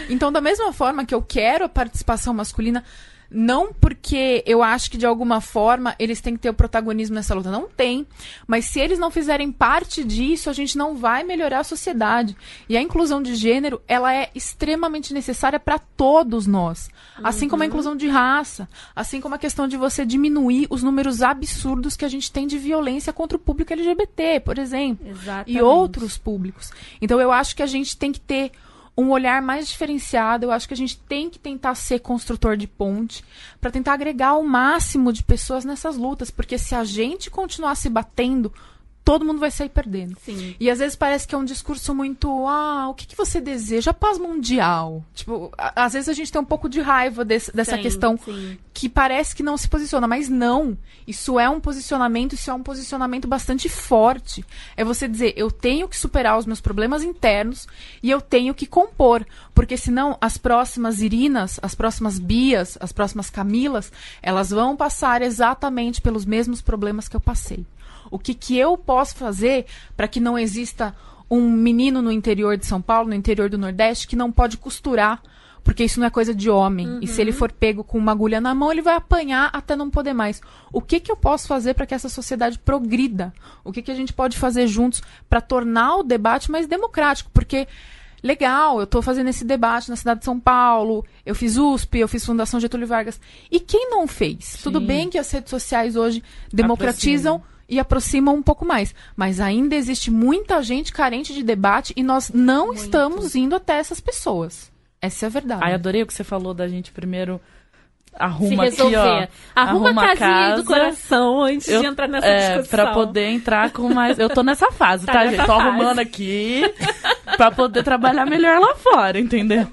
Então, da mesma forma que eu quero a participação masculina, não porque eu acho que de alguma forma eles têm que ter o protagonismo nessa luta. Não tem. Mas se eles não fizerem parte disso, a gente não vai melhorar a sociedade. E a inclusão de gênero, ela é extremamente necessária para todos nós. Assim uhum. como a uhum. inclusão de raça. Assim como a questão de você diminuir os números absurdos que a gente tem de violência contra o público LGBT, por exemplo. Exatamente. E outros públicos. Então eu acho que a gente tem que ter um olhar mais diferenciado. Eu acho que a gente tem que tentar ser construtor de ponte para tentar agregar o máximo de pessoas nessas lutas, porque se a gente continuar se batendo, todo mundo vai sair perdendo. Sim. E às vezes parece que é um discurso muito, ah, o que, que você deseja? Paz mundial. Tipo, a, às vezes a gente tem um pouco de raiva desse, dessa Sim, questão sim. que parece que não se posiciona, mas não. Isso é um posicionamento, isso é um posicionamento bastante forte. É você dizer, eu tenho que superar os meus problemas internos e eu tenho que compor, porque senão as próximas Irinas, as próximas Bias, as próximas Camilas, elas vão passar exatamente pelos mesmos problemas que eu passei. O que, que eu posso fazer para que não exista um menino no interior de São Paulo, no interior do Nordeste, que não pode costurar, porque isso não é coisa de homem. E se ele for pego com uma agulha na mão, ele vai apanhar até não poder mais. O que, que eu posso fazer para que essa sociedade progrida? O que, que a gente pode fazer juntos para tornar o debate mais democrático? Porque legal, eu estou fazendo esse debate na cidade de São Paulo, eu fiz USP, eu fiz Fundação Getúlio Vargas. E quem não fez? Tudo bem que as redes sociais hoje democratizam e aproximam um pouco mais, mas ainda existe muita gente carente de debate e nós não Muito. estamos indo até essas pessoas. Essa é a verdade. Ai, adorei o que você falou da gente primeiro Se arruma resolver. aqui, ó. Arruma, a casinha casa. do coração antes Eu- de entrar nessa é, discussão. pra poder entrar com mais. Eu tô nessa fase, Tá tá, gente? Tô fase. arrumando aqui pra poder trabalhar melhor lá fora, entendeu?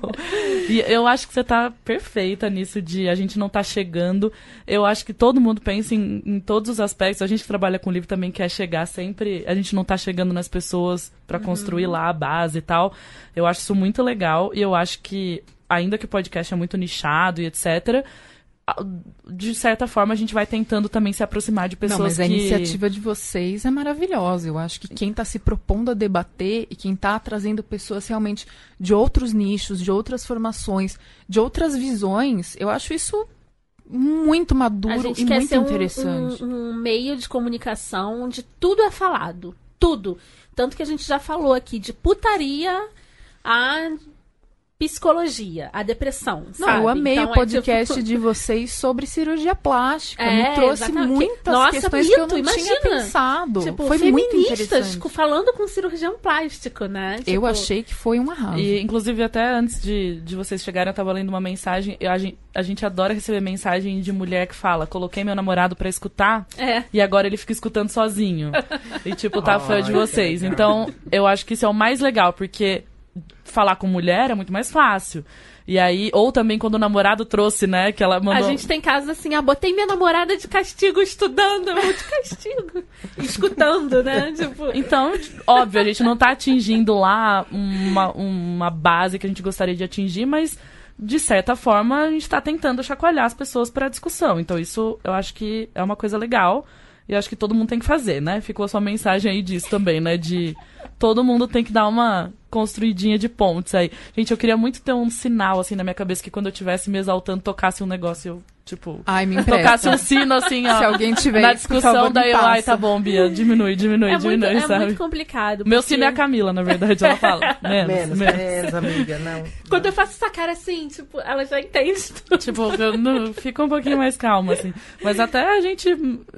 E eu acho que você tá perfeita nisso de a gente não tá chegando. Eu acho que todo mundo pensa em, em todos os aspectos. A gente que trabalha com livro também quer chegar sempre. A gente não tá chegando nas pessoas pra construir lá a base e tal. Eu acho isso muito legal e eu acho que, ainda que o podcast é muito nichado e etc a- de certa forma, a gente vai tentando também se aproximar de pessoas Não, mas a que... iniciativa de vocês é maravilhosa. Eu acho que quem está se propondo a debater e quem está trazendo pessoas realmente de outros nichos, de outras formações, de outras visões, eu acho isso muito A maduro e quer muito ser um, interessante. um- um meio de comunicação onde tudo é falado. Tudo. Tanto que a gente já falou aqui de putaria a psicologia, a depressão. Não, sabe? eu amei Então, o é podcast tipo- de vocês sobre cirurgia plástica. É, Me trouxe exatamente. muitas Nossa, questões que eu não tinha imagina. pensado. Tipo, foi muito feministas interessante. co- falando com cirurgião plástico, né? Eu Tipo, achei que foi um arraso. E, inclusive, até antes de, de vocês chegarem, eu tava lendo uma mensagem. Eu- a, gente, a gente adora receber mensagem de mulher que fala: coloquei meu namorado pra escutar É. e agora ele fica escutando sozinho. e, tipo, tá fã de vocês. Então, eu acho que isso é o mais legal, porque falar com mulher é muito mais fácil. E aí, ou também quando o namorado trouxe, né, que ela A mandou. gente tem casos assim, ah, botei minha namorada de castigo estudando, eu de castigo, escutando, né? Tipo, Então, óbvio, a gente não tá atingindo lá uma, uma base que a gente gostaria de atingir, mas de certa forma a gente tá tentando chacoalhar as pessoas para discussão. Então, isso eu acho que é uma coisa legal. E acho que todo mundo tem que fazer, né? Ficou a sua mensagem aí disso também, né? De todo mundo tem que dar uma construidinha de pontes aí. Gente, eu queria muito ter um sinal, assim, na minha cabeça, que quando eu estivesse me exaltando, tocasse um negócio, eu, tipo, Ai, me tocasse um sino, assim, ó. Se alguém tiver na discussão, favor, daí eu, ai, tá bom, Bia, diminui, diminui, é, muito, diminui, é sabe? muito complicado. Meu porque sino é a Camila, na verdade, ela fala. Menos, Menos, menos. menos, amiga, não. Quando eu faço essa cara assim, tipo, ela já entende tudo. Tipo, eu não- fica um pouquinho mais calma, assim. Mas até a gente,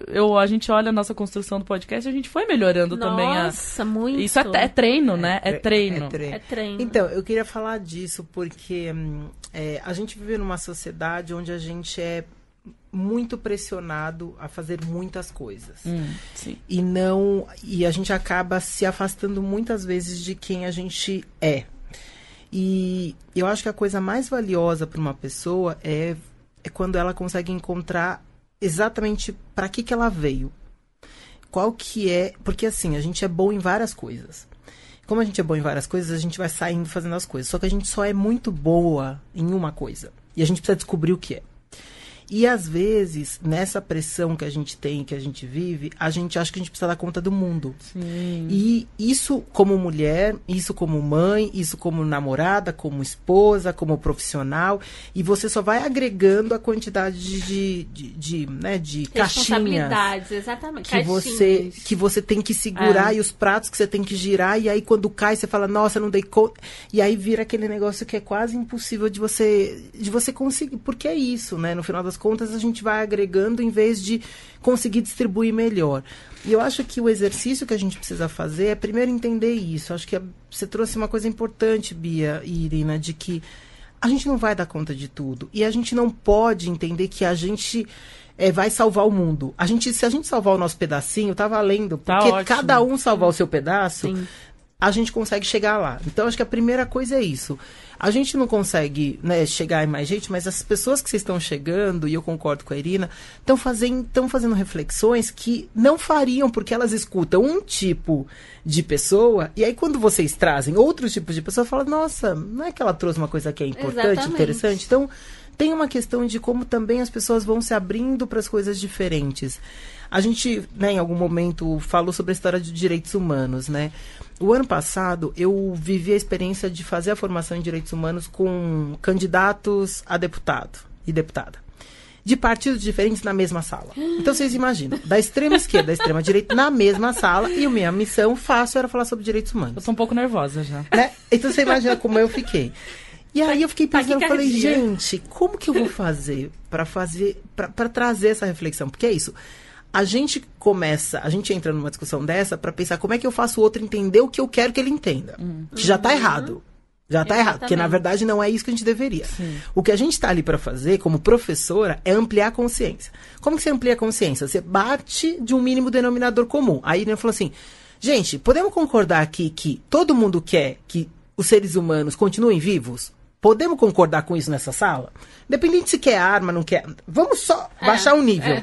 eu, a gente olha a nossa construção do podcast, a gente foi melhorando também a... Nossa, muito. Isso é, é treino, né? É treino. É treino. É treino. Então, eu queria falar disso porque hum, é, a gente vive numa sociedade onde a gente é muito pressionado a fazer muitas coisas. Hum. E não. E a gente acaba se afastando muitas vezes de quem a gente é. E eu acho que a coisa mais valiosa para uma pessoa é, é quando ela consegue encontrar exatamente para que, que ela veio. Qual que é. Porque assim, a gente é bom em várias coisas. Como a gente é bom em várias coisas, a gente vai saindo fazendo as coisas. Só que a gente só é muito boa em uma coisa. E a gente precisa descobrir o que é. E às vezes, nessa pressão que a gente tem, que a gente vive, a gente acha que a gente precisa dar conta do mundo. Sim. E isso como mulher, isso como mãe, isso como namorada, como esposa, como profissional, e você só vai agregando a quantidade de, de, de, né, de caixinhas Responsabilidades, exatamente. que você que você tem que segurar É. e os pratos que você tem que girar e aí quando cai você fala nossa não dei conta e aí vira aquele negócio que é quase impossível de você de você conseguir porque é isso né no final das contas a gente vai agregando em vez de conseguir distribuir melhor e eu acho que o exercício que a gente precisa fazer é primeiro entender isso acho que a- você trouxe uma coisa importante Bia e Irina de que a gente não vai dar conta de tudo e a gente não pode entender que a gente é, vai salvar o mundo. A gente, se a gente salvar o nosso pedacinho, tá valendo. Tá Porque ótimo. cada um salvar o seu pedaço, Sim. A gente consegue chegar lá. Então, acho que a primeira coisa é isso. A gente não consegue né, chegar em mais gente, mas as pessoas que vocês estão chegando, e eu concordo com a Irina, estão fazendo, tão fazendo reflexões que não fariam, porque elas escutam um tipo de pessoa, e aí quando vocês trazem outros tipos de pessoa, fala, nossa, não é que ela trouxe uma coisa que é importante, Exatamente. interessante? Então, tem uma questão de como também as pessoas vão se abrindo para as coisas diferentes. A gente, né, em algum momento, falou sobre a história de direitos humanos, né? O ano passado, eu vivi a experiência de fazer a formação em direitos humanos com candidatos a deputado e deputada. De partidos diferentes na mesma sala. Então, vocês imaginam, da extrema esquerda, da extrema direita, na mesma sala, e a minha missão fácil era falar sobre direitos Eu humanos tô um pouco nervosa já. né? Então você imagina como eu fiquei. E aí eu fiquei pensando, eu falei, gente, como que eu vou fazer para fazer para trazer essa reflexão? Porque é isso. A gente começa, a gente entra numa discussão dessa para pensar como é que eu faço o outro entender o que eu quero que ele entenda. Que já tá errado. Já tá errado, porque na Exatamente. verdade não é isso que a gente deveria. O que a gente está ali para fazer, como professora, é ampliar a consciência. Como que você amplia a consciência? Você bate de um mínimo denominador comum. Aí ele falou assim: gente, podemos concordar aqui que todo mundo quer que os seres humanos continuem vivos? Podemos concordar com isso nessa sala? Independente se quer arma, não quer. Vamos só baixar o nível.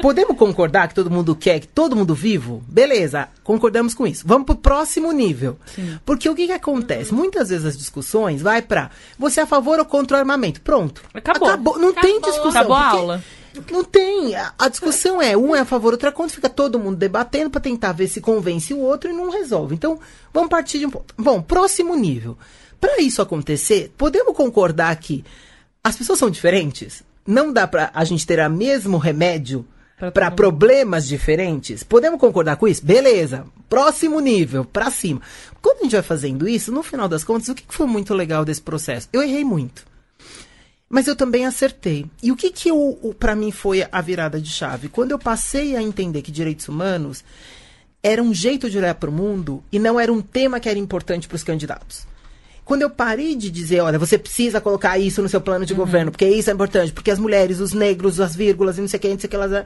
Podemos concordar que todo mundo quer que todo mundo vivo? Beleza, concordamos com isso. Vamos pro próximo nível. Porque o que, que acontece? Muitas vezes as discussões vai pra você é a favor ou contra o armamento. Pronto. Acabou. Não tem Acabou. discussão. Acabou a aula. Não tem. A, a discussão é um é a favor, outro é contra. Fica todo mundo debatendo pra tentar ver se convence o outro e não resolve. Então, vamos partir de um ponto. Bom, próximo nível. Para isso acontecer, podemos concordar que as pessoas são diferentes? Não dá pra a gente ter o mesmo remédio para problemas diferentes? Podemos concordar com isso? Beleza. Próximo nível, pra cima. Quando a gente vai fazendo isso, no final das contas, o que foi muito legal desse processo? Eu errei muito. Mas eu também acertei. E o que que eu, o- pra mim foi a virada de chave? Quando eu passei a entender que direitos humanos era um jeito de olhar para o mundo e não era um tema que era importante para os candidatos. Quando eu parei de dizer, olha, você precisa colocar isso no seu plano de governo, porque isso é importante, porque as mulheres, os negros, as vírgulas e não sei o que, não sei o que elas.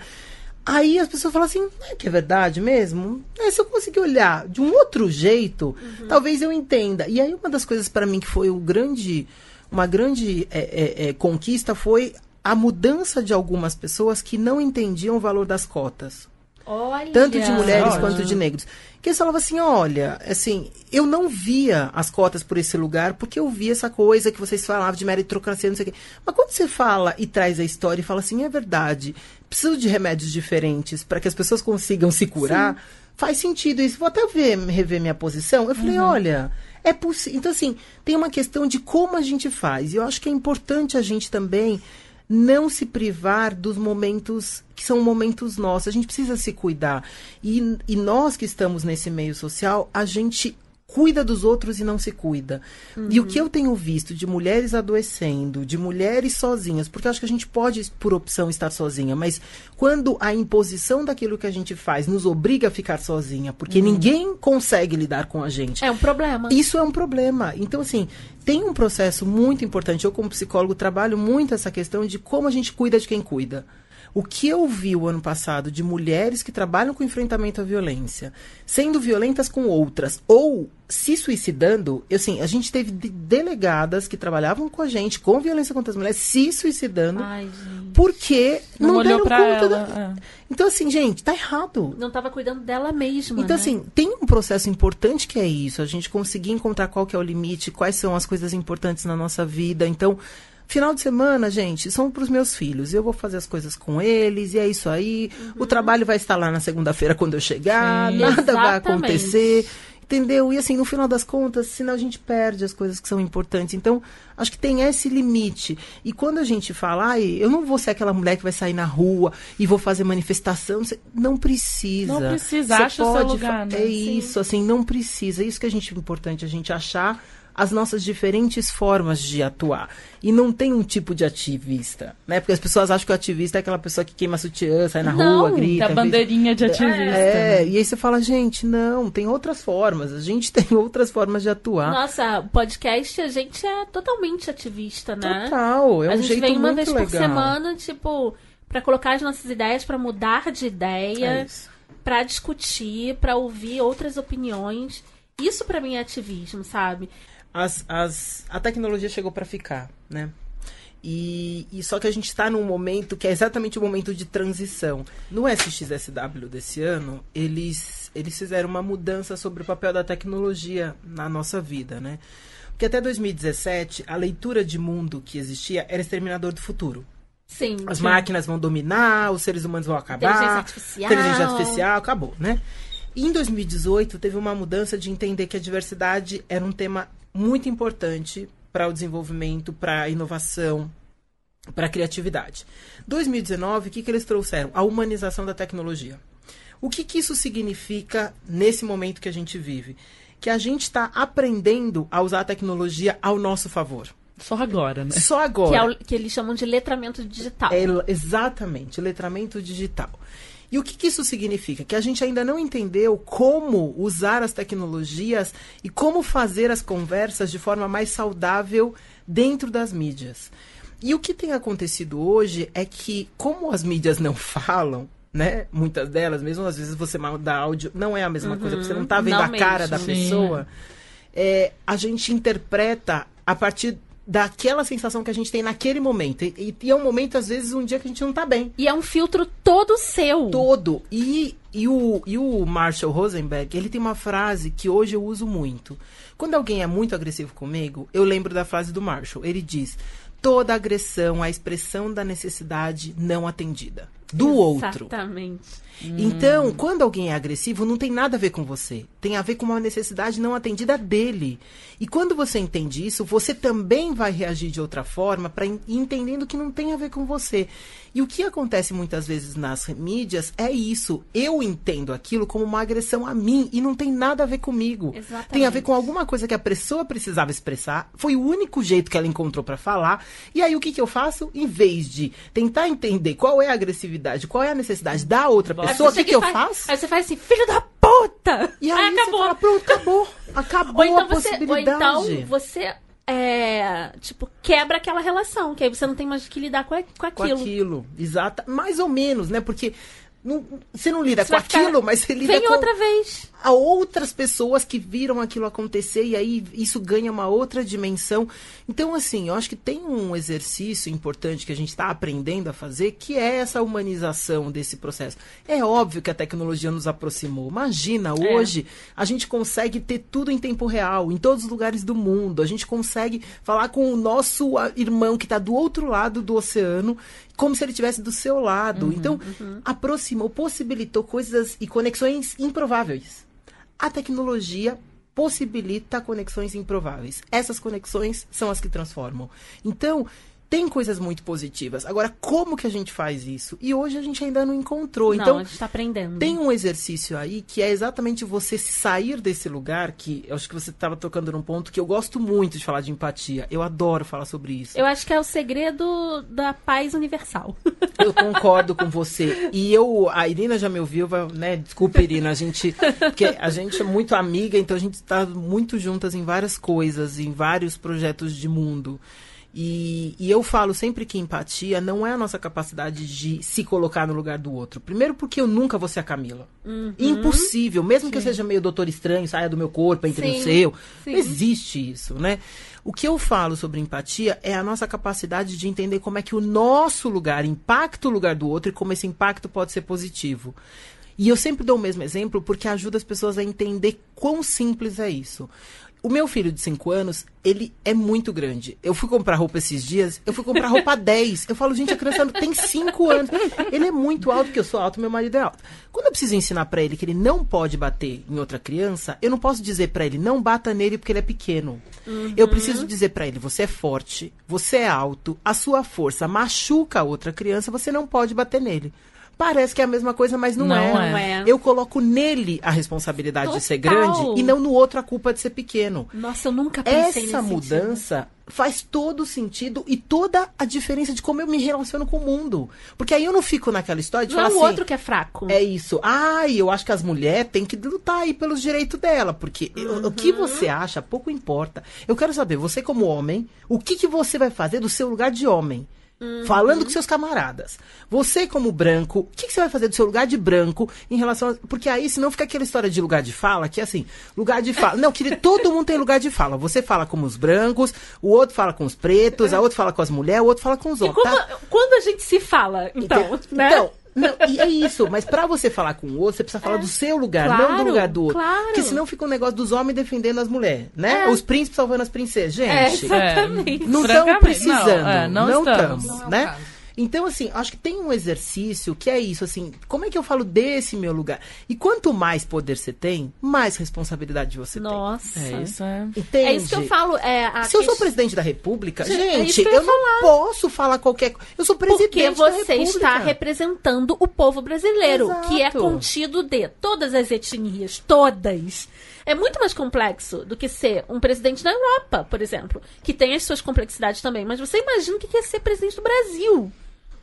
Aí as pessoas falam assim, não é que é verdade mesmo? É, se eu conseguir olhar de um outro jeito, talvez eu entenda. E aí uma das coisas para mim que foi o grande, uma grande é, é, é, conquista foi a mudança de algumas pessoas que não entendiam o valor das cotas Olha. tanto de mulheres Ótimo. quanto de negros. Que eles falavam assim, olha, assim, eu não via as cotas por esse lugar, porque eu via essa coisa que vocês falavam de meritocracia, não sei o quê. Mas quando você fala e traz a história e fala assim, é verdade, preciso de remédios diferentes para que as pessoas consigam se curar, faz sentido isso. Vou até ver, rever minha posição. Eu falei, olha, é possível. Então, assim, tem uma questão de como a gente faz. E eu acho que é importante a gente também não se privar dos momentos que são momentos nossos. A gente precisa se cuidar. E, e nós que estamos nesse meio social, a gente cuida dos outros e não se cuida. E o que eu tenho visto de mulheres adoecendo, de mulheres sozinhas, porque eu acho que a gente pode, por opção, estar sozinha, mas quando a imposição daquilo que a gente faz nos obriga a ficar sozinha, porque ninguém consegue lidar com a gente. É um problema. Isso é um problema. Então, assim, tem um processo muito importante. Eu, como psicólogo, trabalho muito essa questão de como a gente cuida de quem cuida. O que eu vi o ano passado de mulheres que trabalham com enfrentamento à violência, sendo violentas com outras, ou se suicidando, eu, assim, a gente teve de- delegadas que trabalhavam com a gente com violência contra as mulheres se suicidando Ai, porque Não, não, olhou deram pra conta. ela. da- é. Então, assim, gente, tá errado. Não tava cuidando dela mesma. Então, né? assim, tem um processo importante que é isso, a gente conseguir encontrar qual que é o limite, quais são as coisas importantes na nossa vida. Então, final de semana, gente, são para os meus filhos. Eu vou fazer as coisas com eles, e é isso aí. O trabalho vai estar lá na segunda-feira quando eu chegar, Sim. nada vai Exatamente. acontecer. Entendeu? E assim, no final das contas, senão a gente perde as coisas que são importantes. Então, acho que tem esse limite. E quando a gente fala, ai, eu não vou ser aquela mulher que vai sair na rua e vou fazer manifestação, não precisa. Não precisa, Você acha o seu pode lugar, né? É Sim. isso, assim, não precisa. É isso que a gente é importante, a gente achar as nossas diferentes formas de atuar. E não tem um tipo de ativista, né? Porque as pessoas acham que o ativista é aquela pessoa que queima sutiã, sai na Não, rua, Tem grita. a bandeirinha de ativista. É, né? e aí você fala, gente, não, tem outras formas. A gente tem outras formas de atuar. Nossa, o podcast, a gente é totalmente ativista, né? Total, é a um gente jeito vem uma muito vez legal. por semana, tipo, para colocar as nossas ideias, para mudar de ideia, é para discutir, para ouvir outras opiniões. Isso para mim é ativismo, sabe? As, as, a tecnologia chegou para ficar, né? E, e, só que a gente está num momento que é exatamente o momento de transição. No SXSW desse ano, eles, eles fizeram uma mudança sobre o papel da tecnologia na nossa vida, né? Porque até 2017, a leitura de mundo que existia era Exterminador do Futuro. Sim. As sim. máquinas vão dominar, os seres humanos vão acabar. Inteligência artificial. Inteligência artificial, acabou, né? E em 2018, teve uma mudança de entender que a diversidade era um tema muito importante para o desenvolvimento, para a inovação, para a criatividade. 2019, o que, que eles trouxeram? A humanização da tecnologia. O que, que isso significa nesse momento que a gente vive? Que a gente está aprendendo a usar a tecnologia ao nosso favor. Só agora, né? Só agora. Que, é o, que eles chamam de letramento digital. É, exatamente, letramento digital. E o que, que, isso significa? Que a gente ainda não entendeu como usar as tecnologias e como fazer as conversas de forma mais saudável dentro das mídias. E o que tem acontecido hoje é que, como as mídias não falam, né? Muitas delas, mesmo às vezes você manda áudio, não é a mesma uhum, coisa, porque você não está vendo a cara da pessoa. É, a gente interpreta a partir daquela sensação que a gente tem naquele momento. E, e, é um momento, às vezes, um dia que a gente não tá bem. E é um filtro todo seu. Todo. E, e, o, e o Marshall Rosenberg, ele tem uma frase que hoje eu uso muito. Quando alguém é muito agressivo comigo, eu lembro da frase do Marshall. Ele diz: toda agressão é a expressão da necessidade não atendida. Do Exatamente. outro. Exatamente. Então, hum. quando alguém é agressivo, não tem nada a ver com você. Tem a ver com uma necessidade não atendida dele. E quando você entende isso, você também vai reagir de outra forma para entendendo que não tem a ver com você. E o que acontece muitas vezes nas mídias é isso. Eu entendo aquilo como uma agressão a mim e não tem nada a ver comigo. Exatamente. Tem a ver com alguma coisa que a pessoa precisava expressar. Foi o único jeito que ela encontrou para falar. E aí o que, que eu faço? Em vez de tentar entender qual é a agressividade, qual é a necessidade da outra pessoa, o que, que eu faz, faço? Aí você faz assim, filho da puta! E aí, aí acabou. Fala, pronto, acabou. Acabou ou então a você, possibilidade. Ou então você é, tipo, quebra aquela relação, que aí você não tem mais que lidar com, com aquilo. Com aquilo, exato. Mais ou menos, né? Porque não, você não lida você com aquilo, ficar... mas você lida Vem com outra vez. a outras pessoas que viram aquilo acontecer e aí isso ganha uma outra dimensão. Então, assim, eu acho que tem um exercício importante que a gente está aprendendo a fazer, que é essa humanização desse processo. É óbvio que a tecnologia nos aproximou. Imagina, é. hoje a gente consegue ter tudo em tempo real, em todos os lugares do mundo. A gente consegue falar com o nosso irmão que está do outro lado do oceano como se ele estivesse do seu lado. Uhum, então, uhum. aproximou, possibilitou coisas e conexões improváveis. A tecnologia possibilita conexões improváveis. Essas conexões são as que transformam. Então, tem coisas muito positivas. Agora, como que a gente faz isso? E hoje a gente ainda não encontrou. Não, então, a gente está aprendendo. Tem um exercício aí que é exatamente você sair desse lugar que eu acho que você estava tocando num ponto que eu gosto muito de falar de empatia. Eu adoro falar sobre isso. Eu acho que é o segredo da paz universal. Eu concordo com você. E eu, a Irina já me ouviu, né? Desculpa, Irina, a gente, porque a gente é muito amiga, então a gente está muito juntas em várias coisas, em vários projetos de mundo. E, e, eu falo sempre que empatia não é a nossa capacidade de se colocar no lugar do outro. Primeiro, porque eu nunca vou ser a Camila. Uhum. Impossível. Mesmo Sim. que eu seja meio doutor estranho, saia do meu corpo, entre Sim. no seu. Sim. Não existe isso, né? O que eu falo sobre empatia é a nossa capacidade de entender como é que o nosso lugar impacta o lugar do outro e como esse impacto pode ser positivo. E eu sempre dou o mesmo exemplo porque ajuda as pessoas a entender quão simples é isso. O meu filho de 5 anos, ele é muito grande. Eu fui comprar roupa esses dias, eu fui comprar roupa 10. Eu falo, gente, a criança tem 5 anos. Ele é muito alto, porque eu sou alto, meu marido é alto. Quando eu preciso ensinar para ele que ele não pode bater em outra criança, eu não posso dizer para ele, não bata nele porque ele é pequeno. Uhum. Eu preciso dizer para ele, você é forte, você é alto, a sua força machuca a outra criança, você não pode bater nele. Parece que é a mesma coisa, mas não, não é. é. Eu coloco nele a responsabilidade Total. de ser grande e não no outro a culpa de ser pequeno. Nossa, eu nunca pensei Essa mudança sentido. faz todo sentido e toda a diferença de como eu me relaciono com o mundo. Porque aí eu não fico naquela história de não falar é o assim, outro que é fraco. É isso. Ai, eu acho que as mulheres têm que lutar aí pelos direitos dela. Porque uhum. o que você acha pouco importa. Eu quero saber, você como homem, o que, que você vai fazer do seu lugar de homem? Uhum. Falando com seus camaradas. Você, como branco, o que, que, você vai fazer do seu lugar de branco em relação a... Porque aí, senão fica aquela história de lugar de fala, que é assim, lugar de fala. Não, querido, todo mundo tem lugar de fala. Você fala com os brancos, o outro fala com os pretos, a outra fala com as mulheres, o outro fala com os homens. Tá? Quando a gente se fala, então, então né? Então, não, e é isso, mas para você falar com o outro, você precisa falar é. do seu lugar, claro, não do lugar do outro. Claro. Porque senão fica um negócio dos homens defendendo as mulheres, né? É. Os príncipes salvando as princesas. Gente, é, exatamente. não estão precisando. É, não, não estamos, não né? Então, assim, acho que tem um exercício que é isso, assim, como é que eu falo desse meu lugar? E quanto mais poder você tem, mais responsabilidade você Nossa. tem. Nossa. É isso, é. Entende? É isso que eu falo. É, Se eu sou presidente da República, gente, é eu, eu não posso falar qualquer coisa. Eu sou presidente Porque você está representando o povo brasileiro, Exato. que é contido de todas as etnias, todas. É muito mais complexo do que ser um presidente da Europa, por exemplo, que tem as suas complexidades também. Mas você imagina o que é ser presidente do Brasil.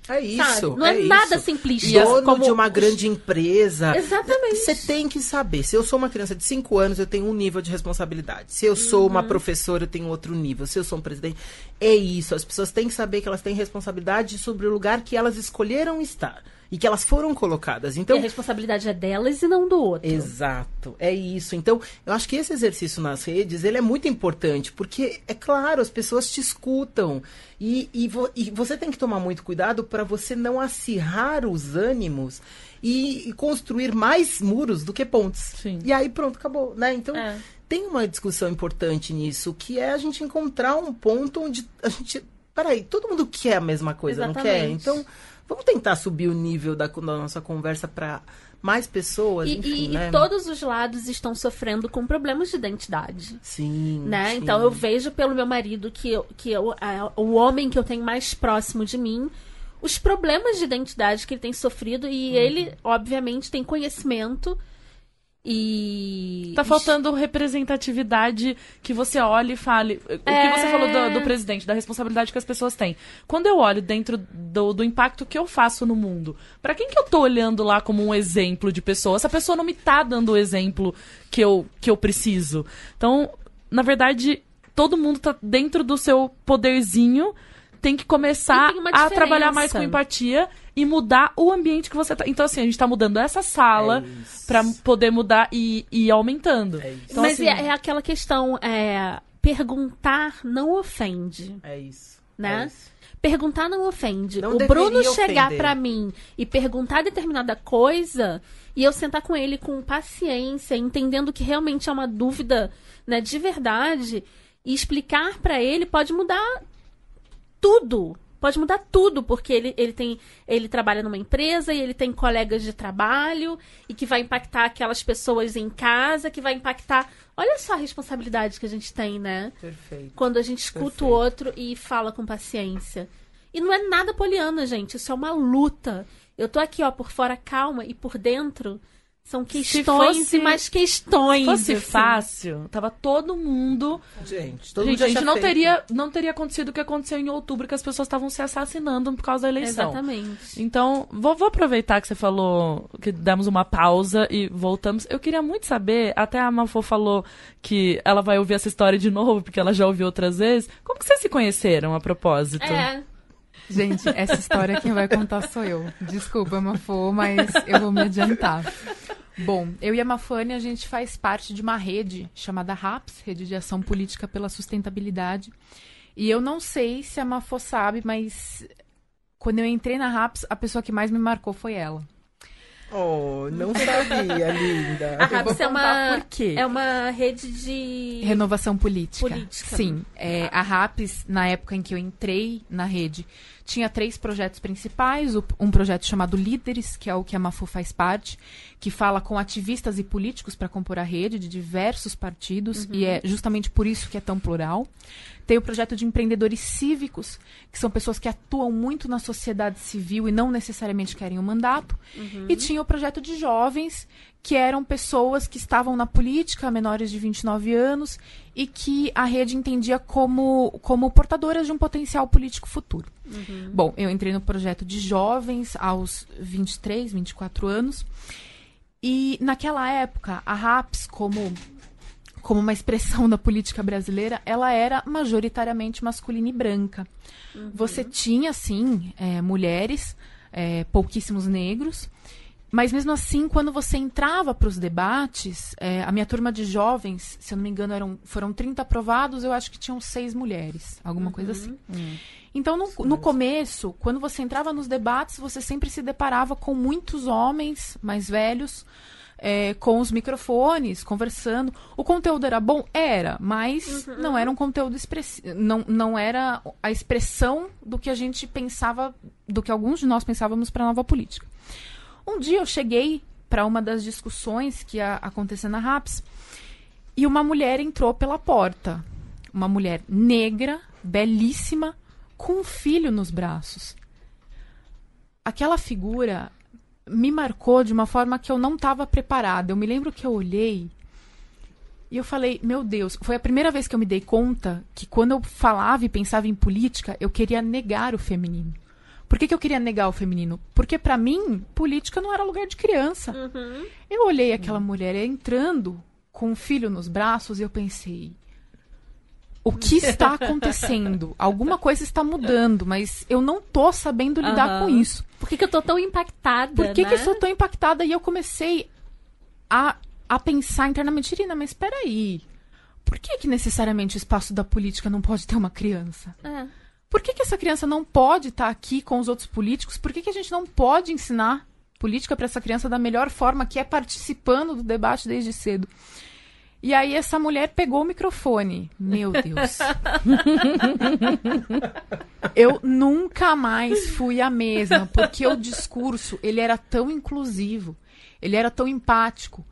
É isso. Sabe? Não é, é nada isso. simplista. Dono como... de uma grande empresa. Exatamente. Você tem que saber. Se eu sou uma criança de 5 anos, eu tenho um nível de responsabilidade. Se eu sou uhum. uma professora, eu tenho outro nível. Se eu sou um presidente. É isso. As pessoas têm que saber que elas têm responsabilidade sobre o lugar que elas escolheram estar e que elas foram colocadas. Então, e a responsabilidade é delas e não do outro. Exato, é isso. Então, eu acho que esse exercício nas redes, ele é muito importante, porque, é claro, as pessoas te escutam e, e, vo, e você tem que tomar muito cuidado para você não acirrar os ânimos e, e, construir mais muros do que pontes. Sim. E aí pronto, acabou, né? Então, é. tem uma discussão importante nisso, que é a gente encontrar um ponto onde a gente... Peraí, todo mundo quer a mesma coisa, Exatamente. não quer? Então Vamos tentar subir o nível da, da nossa conversa para mais pessoas, e, enfim, e, né? e, todos os lados estão sofrendo com problemas de identidade. Sim. Né? Sim. Então eu vejo pelo meu marido que, eu, que eu, a, o homem que eu tenho mais próximo de mim, os problemas de identidade que ele tem sofrido e uhum. ele, obviamente, tem conhecimento e. Tá faltando representatividade que você olhe e fale. O é... que você falou do, do, presidente, da responsabilidade que as pessoas têm. Quando eu olho dentro do, do impacto que eu faço no mundo, para quem que eu tô olhando lá como um exemplo de pessoa? Essa pessoa não me tá dando o exemplo que eu, que eu preciso. Então, na verdade, todo mundo tá dentro do seu poderzinho tem que começar a trabalhar mais com empatia e mudar o ambiente que você tá. Então, assim, a gente tá mudando essa sala é para poder mudar e, ir aumentando. É então, Mas assim, é, é, aquela questão, é, perguntar não ofende. É isso. Né? É isso. Perguntar não ofende. Não o Bruno chegar para mim e perguntar determinada coisa e eu sentar com ele com paciência, entendendo que realmente é uma dúvida, né, de verdade, e explicar para ele pode mudar tudo. Pode mudar tudo, porque ele, ele tem. Ele trabalha numa empresa e ele tem colegas de trabalho e que vai impactar aquelas pessoas em casa, que vai impactar. Olha só a responsabilidade que a gente tem, né? Perfeito. Quando a gente escuta Perfeito. o outro e fala com paciência. E não é nada poliana, gente. Isso é uma luta. Eu tô aqui, ó, por fora calma e por dentro são questões fosse, e mais questões. Se fosse assim. fácil, tava todo mundo. Gente, todo gente, mundo gente não teria, não teria acontecido o que aconteceu em outubro, que as pessoas estavam se assassinando por causa da eleição. Exatamente. Então, vou, vou, aproveitar que você falou que demos uma pausa e voltamos. Eu queria muito saber, até a Mafô falou que ela vai ouvir essa história de novo, porque ela já ouviu outras vezes. Como que vocês se conheceram a propósito? É. Gente, essa história quem vai contar sou eu. Desculpa, Mafô, mas eu vou me adiantar. Bom, eu e a Mafane, a gente faz parte de uma rede chamada RAPS, Rede de Ação Política pela Sustentabilidade. E eu não sei se a Mafô sabe, mas quando eu entrei na RAPS, a pessoa que mais me marcou foi ela. Oh, não sabia, linda. A RAPS é uma, é uma rede de... Renovação política. Política. Sim. É, a RAPS, na época em que eu entrei na rede, tinha três projetos principais. Um projeto chamado Líderes, que é o que a Mafu faz parte, que fala com ativistas e políticos para compor a rede de diversos partidos, uhum. e é justamente por isso que é tão plural. Tem o projeto de empreendedores cívicos, que são pessoas que atuam muito na sociedade civil e não necessariamente querem um mandato. Uhum. E tinha o projeto de jovens, que eram pessoas que estavam na política, menores de 29 anos, e que a rede entendia como, como portadoras de um potencial político futuro. Uhum. Bom, eu entrei no projeto de jovens aos 23, 24 anos, e naquela época, a RAPS, como como uma expressão da política brasileira, ela era majoritariamente masculina e branca. Uhum. Você tinha, sim, é, mulheres, é, pouquíssimos negros, mas mesmo assim, quando você entrava para os debates, é, a minha turma de jovens, se eu não me engano, eram, foram 30 aprovados, eu acho que tinham seis mulheres, alguma uhum. coisa assim. Uhum. Então, no, no começo, quando você entrava nos debates, você sempre se deparava com muitos homens mais velhos, é, com os microfones, conversando. O conteúdo era bom? Era, mas uhum. não era um conteúdo expressivo. Não, não era a expressão do que a gente pensava, do que alguns de nós pensávamos para a nova política. Um dia eu cheguei para uma das discussões que ia acontecer na RAPS e uma mulher entrou pela porta. Uma mulher negra, belíssima, com um filho nos braços. Aquela figura me marcou de uma forma que eu não estava preparada. Eu me lembro que eu olhei e eu falei, meu Deus, foi a primeira vez que eu me dei conta que quando eu falava e pensava em política, eu queria negar o feminino. Por que, que eu queria negar o feminino? Porque para mim, política não era lugar de criança. Uhum. Eu olhei aquela mulher entrando com um filho nos braços e eu pensei, o que está acontecendo? Alguma coisa está mudando, mas eu não tô sabendo lidar uhum. com isso. Por que, que eu tô tão impactada? Por que, né? que eu sou tão impactada? E eu comecei a, a pensar internamente, Irina, mas espera aí. Por que, que necessariamente o espaço da política não pode ter uma criança? É. Por que, que essa criança não pode estar aqui com os outros políticos? Por que, que a gente não pode ensinar política para essa criança da melhor forma, que é participando do debate desde cedo? E aí essa mulher pegou o microfone. Meu Deus. eu nunca mais fui a mesma, porque o discurso, ele era tão inclusivo, ele era tão empático.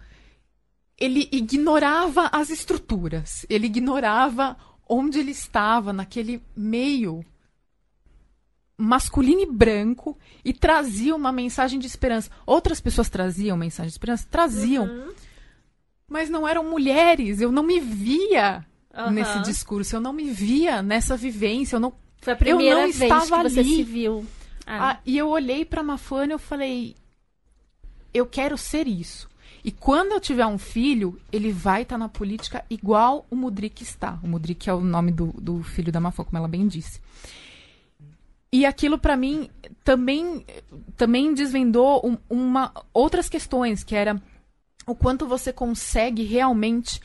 Ele ignorava as estruturas, ele ignorava onde ele estava naquele meio masculino e branco e trazia uma mensagem de esperança. Outras pessoas traziam mensagem de esperança, traziam. Uhum. Mas não eram mulheres, eu não me via uhum. nesse discurso, eu não me via nessa vivência, eu não Foi a primeira eu não vez estava que você ali. se viu. Ah. Ah, e eu olhei para Mafana e eu falei, eu quero ser isso. E quando eu tiver um filho, ele vai estar tá na política igual o Mudrik está. O Mudrik é o nome do, do filho da Mafô, como ela bem disse. E aquilo para mim também também desvendou um, uma outras questões, que era o quanto você consegue realmente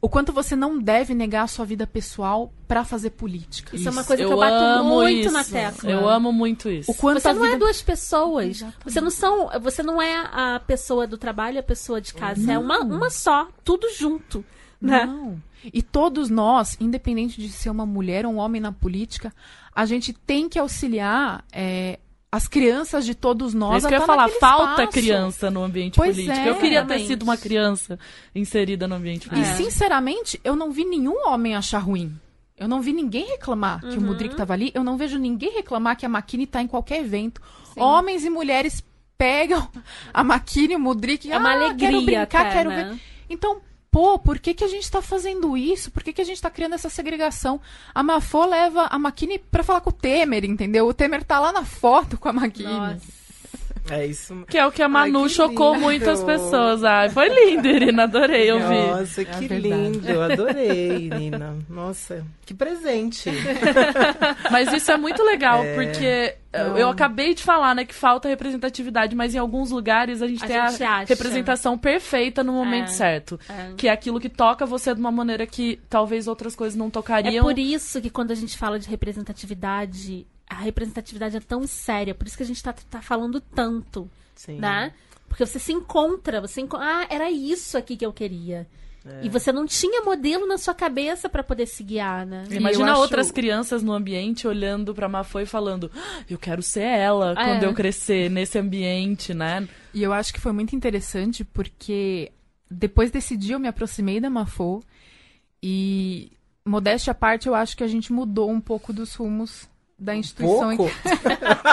o quanto você não deve negar a sua vida pessoal para fazer política. Isso, isso, é uma coisa que eu, eu bato muito isso. na tecla. Eu amo muito isso. O quanto você não é vida... é duas pessoas. Exatamente. Você não são, você não é a pessoa do trabalho e a pessoa de casa. Não. É uma, uma só, tudo junto. Né? Não. E todos nós, independente de ser uma mulher ou um homem na política, a gente tem que auxiliar é, as crianças de todos nós. Isso que eu ia falar, falta espaço. criança no ambiente pois político. É, eu queria realmente. ter sido uma criança inserida no ambiente político. E, sinceramente, eu não vi nenhum homem achar ruim. Eu não vi ninguém reclamar uhum. que o uhum. Mudrik estava ali. Eu não vejo ninguém reclamar que a Makini está em qualquer evento. Sim. Homens e mulheres pegam a Makini e o Mudrik. É uma ah, alegria. Quero brincar, até, quero né? ver. Então, pô, por que, que a gente está fazendo isso? Por que, que a gente está criando essa segregação? A Mafô leva a Makini para falar com o Temer, entendeu? O Temer tá lá na foto com a Makini. Nossa. É isso. Que é o que a Manu Ai, chocou lindo. muitas pessoas. Ai, foi lindo, Irina. Adorei ouvir. Nossa, que é lindo. Adorei, Irina. Nossa, que presente. mas isso é muito legal, é... porque Não. eu acabei de falar, né, que falta representatividade, mas em alguns lugares a gente a tem gente a acha. representação perfeita no momento é. certo. É. Que é aquilo que toca você de uma maneira que talvez outras coisas não tocariam. É por isso que quando a gente fala de representatividade, a representatividade é tão séria, por isso que a gente tá, tá falando tanto, Sim. né? Porque você se encontra, você enco... ah, era isso aqui que eu queria. É. E você não tinha modelo na sua cabeça para poder se guiar, né? Imagina acho... outras crianças no ambiente olhando para Mafô e falando: ah, "Eu quero ser ela é. quando eu crescer nesse ambiente", né? E eu acho que foi muito interessante porque depois desse dia eu me aproximei da Mafô e modéstia à parte, eu acho que a gente mudou um pouco dos rumos da instituição. Pouco?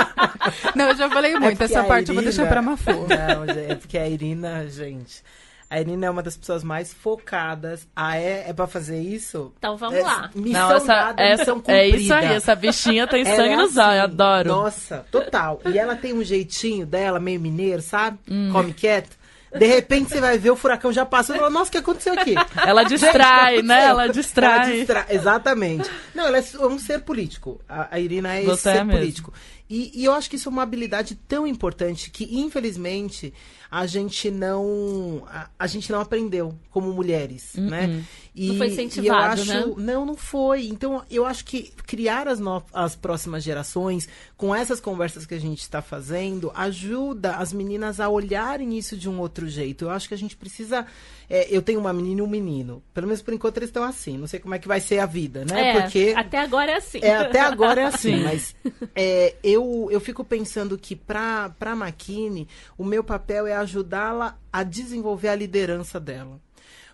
não, eu já falei muito. É Essa parte Irina... eu vou deixar pra Mafô. Não, é porque a Irina, gente. A Irina é uma das pessoas mais focadas. Ah, é, é pra fazer isso? Então vamos é, lá. Missão Não, essa, dada, essa, É isso aí, essa bichinha tem sangue é nos olhos, eu adoro. Nossa, total. E ela tem um jeitinho dela, meio mineiro, sabe? Hum. Come quieto. De repente você vai ver o furacão já passando. Fala, Nossa, o que aconteceu aqui? Ela distrai, Gente, né? Ela distrai. Ela distra- Exatamente. Não, ela é um ser político. A, Irina é esse Você ser é mesmo. político. E, e eu acho que isso é uma habilidade tão importante que, infelizmente, a gente não. A, a gente não aprendeu como mulheres, né? E, Não foi eu incentivado, acho, né? Não, não foi. Então, eu acho que criar as, no- as próximas gerações, com essas conversas que a gente está fazendo, ajuda as meninas a olharem isso de um outro jeito. Eu acho que a gente precisa. é, eu tenho uma menina e um menino. Pelo menos por enquanto eles estão assim. Não sei como é que vai ser a vida, né? É, Porque. até agora é assim. É, até agora é assim, Sim. mas é, eu, eu fico pensando que para a Makini, o meu papel é ajudá-la a desenvolver a liderança dela.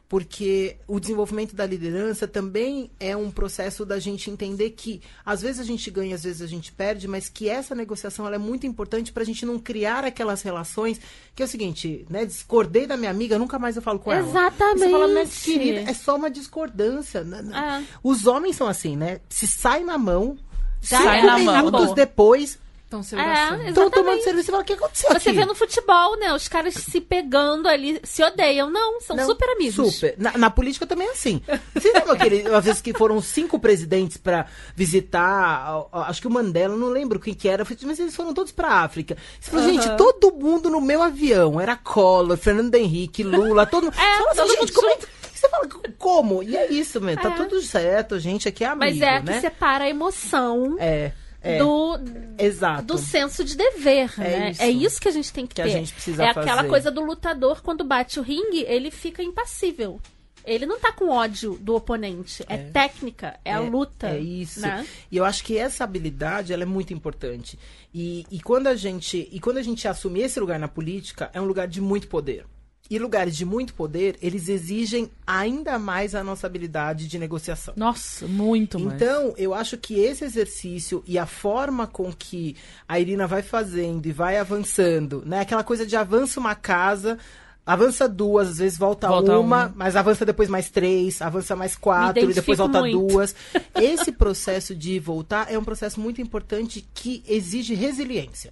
Porque o desenvolvimento da liderança também é um processo da gente entender que às vezes a gente ganha, às vezes a gente perde, mas que essa negociação é muito importante para a gente não criar aquelas relações que é o seguinte, né? Discordei da minha amiga, nunca mais eu falo com ela. Exatamente. Você fala, mas querida, é só uma discordância. É. Os homens são assim, né? Se sai na mão, Já cinco Sai na mão. minutos Acabou. depois, Então, seu É, Iracema. estão tomando serviço e fala, o que aconteceu Você aqui? vê no futebol, né? Os caras se pegando ali, se odeiam. Não, são Não, super amigos. Super. Na, na política também é assim. Você lembra aquele, às vezes que foram cinco presidentes pra visitar, acho que o Mandela, não lembro quem que era, mas eles foram todos pra África. Você falou, gente, todo mundo no meu avião, era Collor, Fernando Henrique, Lula, todo mundo. É, Você fala assim, todo gente, mundo como é junto. Você fala, como? E é isso, mesmo, tá É. tudo certo, gente, aqui é amigo, Mas é né? que separa a emoção É, é, do, exato. do senso de dever, É né? isso. É isso que a gente tem que, Que a ter. gente precisa é aquela fazer. coisa do lutador, quando bate o ringue, ele fica impassível. Ele não tá com ódio do oponente. É, técnica, é, a luta. É isso. né? E eu acho que essa habilidade ela é muito importante. E, e quando a gente e quando a gente assume esse lugar na política, é um lugar de muito poder. E lugares de muito poder, eles exigem ainda mais a nossa habilidade de negociação. Nossa, muito mais. Então, eu acho que esse exercício e a forma com que a Irina vai fazendo e vai avançando, né? Aquela coisa de avança uma casa, avança duas, às vezes volta, Volta uma, uma. mas avança depois mais três, avança mais quatro, e depois volta muito. duas. Esse processo de voltar é um processo muito importante que exige resiliência.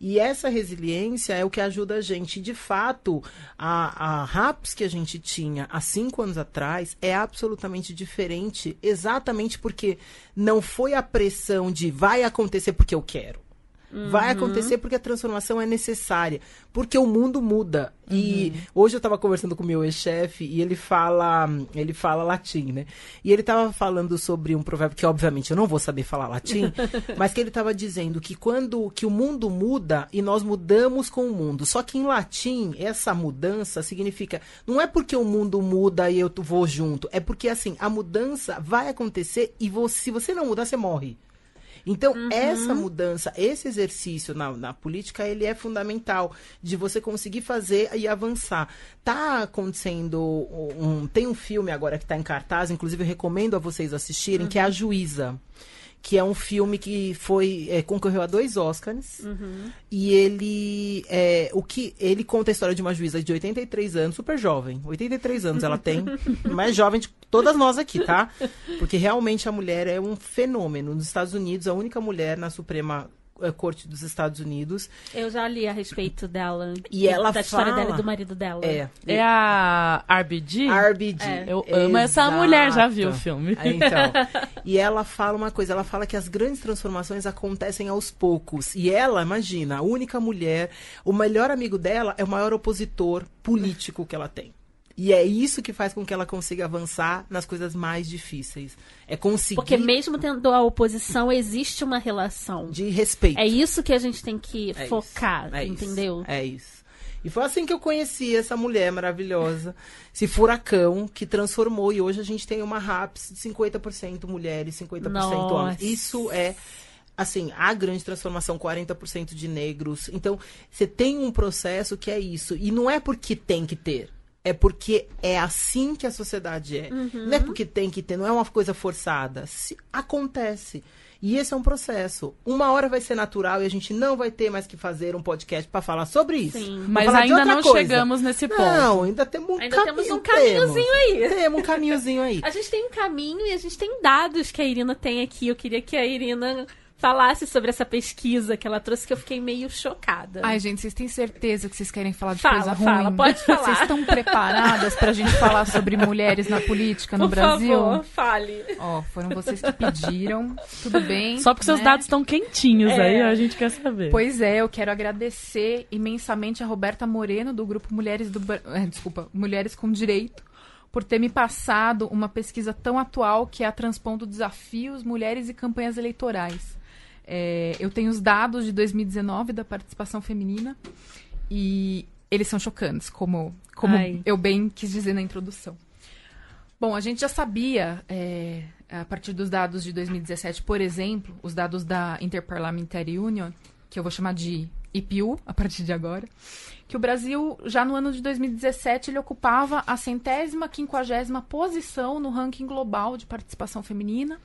E essa resiliência é o que ajuda a gente. De fato, a, a RAPS que a gente tinha há cinco anos atrás é absolutamente diferente, exatamente porque não foi a pressão de vai acontecer porque eu quero. Vai acontecer porque a transformação é necessária. Porque o mundo muda. E hoje eu estava conversando com o meu ex-chefe e ele fala, ele fala latim, né? E ele estava falando sobre um provérbio que, obviamente, eu não vou saber falar latim, mas que ele estava dizendo que quando que o mundo muda e nós mudamos com o mundo. Só que em latim, essa mudança significa. Não é porque o mundo muda e eu vou junto. É porque, assim, a mudança vai acontecer e você, se você não mudar, você morre. Então, essa mudança, esse exercício na, na política, ele é fundamental de você conseguir fazer e avançar. Tá acontecendo um. Tem um filme agora que está em cartaz, inclusive eu recomendo a vocês assistirem, que é A Juíza. Que é um filme que foi. é, concorreu a dois Oscars. E ele. é, o que ele conta a história de uma juíza de 83 anos, super jovem. 83 anos ela tem. mais jovem de todas nós aqui, tá? Porque realmente a mulher é um fenômeno. Nos Estados Unidos, a única mulher na Suprema eh, Corte dos Estados Unidos. Eu já li a respeito dela. E ela da história fala- dela e do marido dela. É. É a RBG? RBG. É. Eu amo essa Exato. mulher, já vi o filme. É, Então, e ela fala uma coisa, ela fala que as grandes transformações acontecem aos poucos. E ela, imagina, a única mulher, o melhor amigo dela é o maior opositor político que ela tem. E é isso que faz com que ela consiga avançar nas coisas mais difíceis. É conseguir Porque mesmo tendo a oposição, existe uma relação. de respeito. É isso que a gente tem que É focar, isso, é isso, entendeu? É isso. E foi assim que eu conheci essa mulher maravilhosa, esse furacão que transformou. E hoje a gente tem uma RAPS de 50% mulheres, 50% homens. Nossa. Isso é, assim, a grande transformação, 40% de negros. Então, você tem um processo que é isso. E não é porque tem que ter. É porque é assim que a sociedade é. Não é porque tem que ter, não é uma coisa forçada. Se, acontece. E esse é um processo. Uma hora vai ser natural e a gente não vai ter mais que fazer um podcast para falar sobre isso. Sim. Mas ainda não coisa. chegamos nesse ponto. Não, ainda temos um Ainda caminho. temos um caminhozinho aí. Temos um caminhozinho aí. A gente tem um caminho e a gente tem dados que a Irina tem aqui. Eu queria que a Irina falasse sobre essa pesquisa que ela trouxe, que eu fiquei meio chocada. Ai, gente, vocês têm certeza que vocês querem falar de fala, coisa fala, ruim? pode falar. Vocês estão preparadas pra gente falar sobre mulheres na política no Por Brasil? favor, fale. Ó, foram vocês que pediram. Tudo bem. Só porque seus né? dados estão quentinhos É. aí, a gente quer saber. Pois é, eu quero agradecer imensamente a Roberta Moreno, do grupo Mulheres do eh, desculpa, Mulheres com Direito, por ter me passado uma pesquisa tão atual que é a Transpondo Desafios, Mulheres e Campanhas Eleitorais. É, eu tenho os dados de 2019 da participação feminina e eles são chocantes, como, como Ai. eu bem quis dizer na introdução. Bom, a gente já sabia, é, a partir dos dados de 2017, por exemplo, os dados da Interparliamentary Union, que eu vou chamar de IPU a partir de agora, que o Brasil, já no ano de 2017, ele ocupava a centésima, quinquagésima posição no ranking global de participação feminina.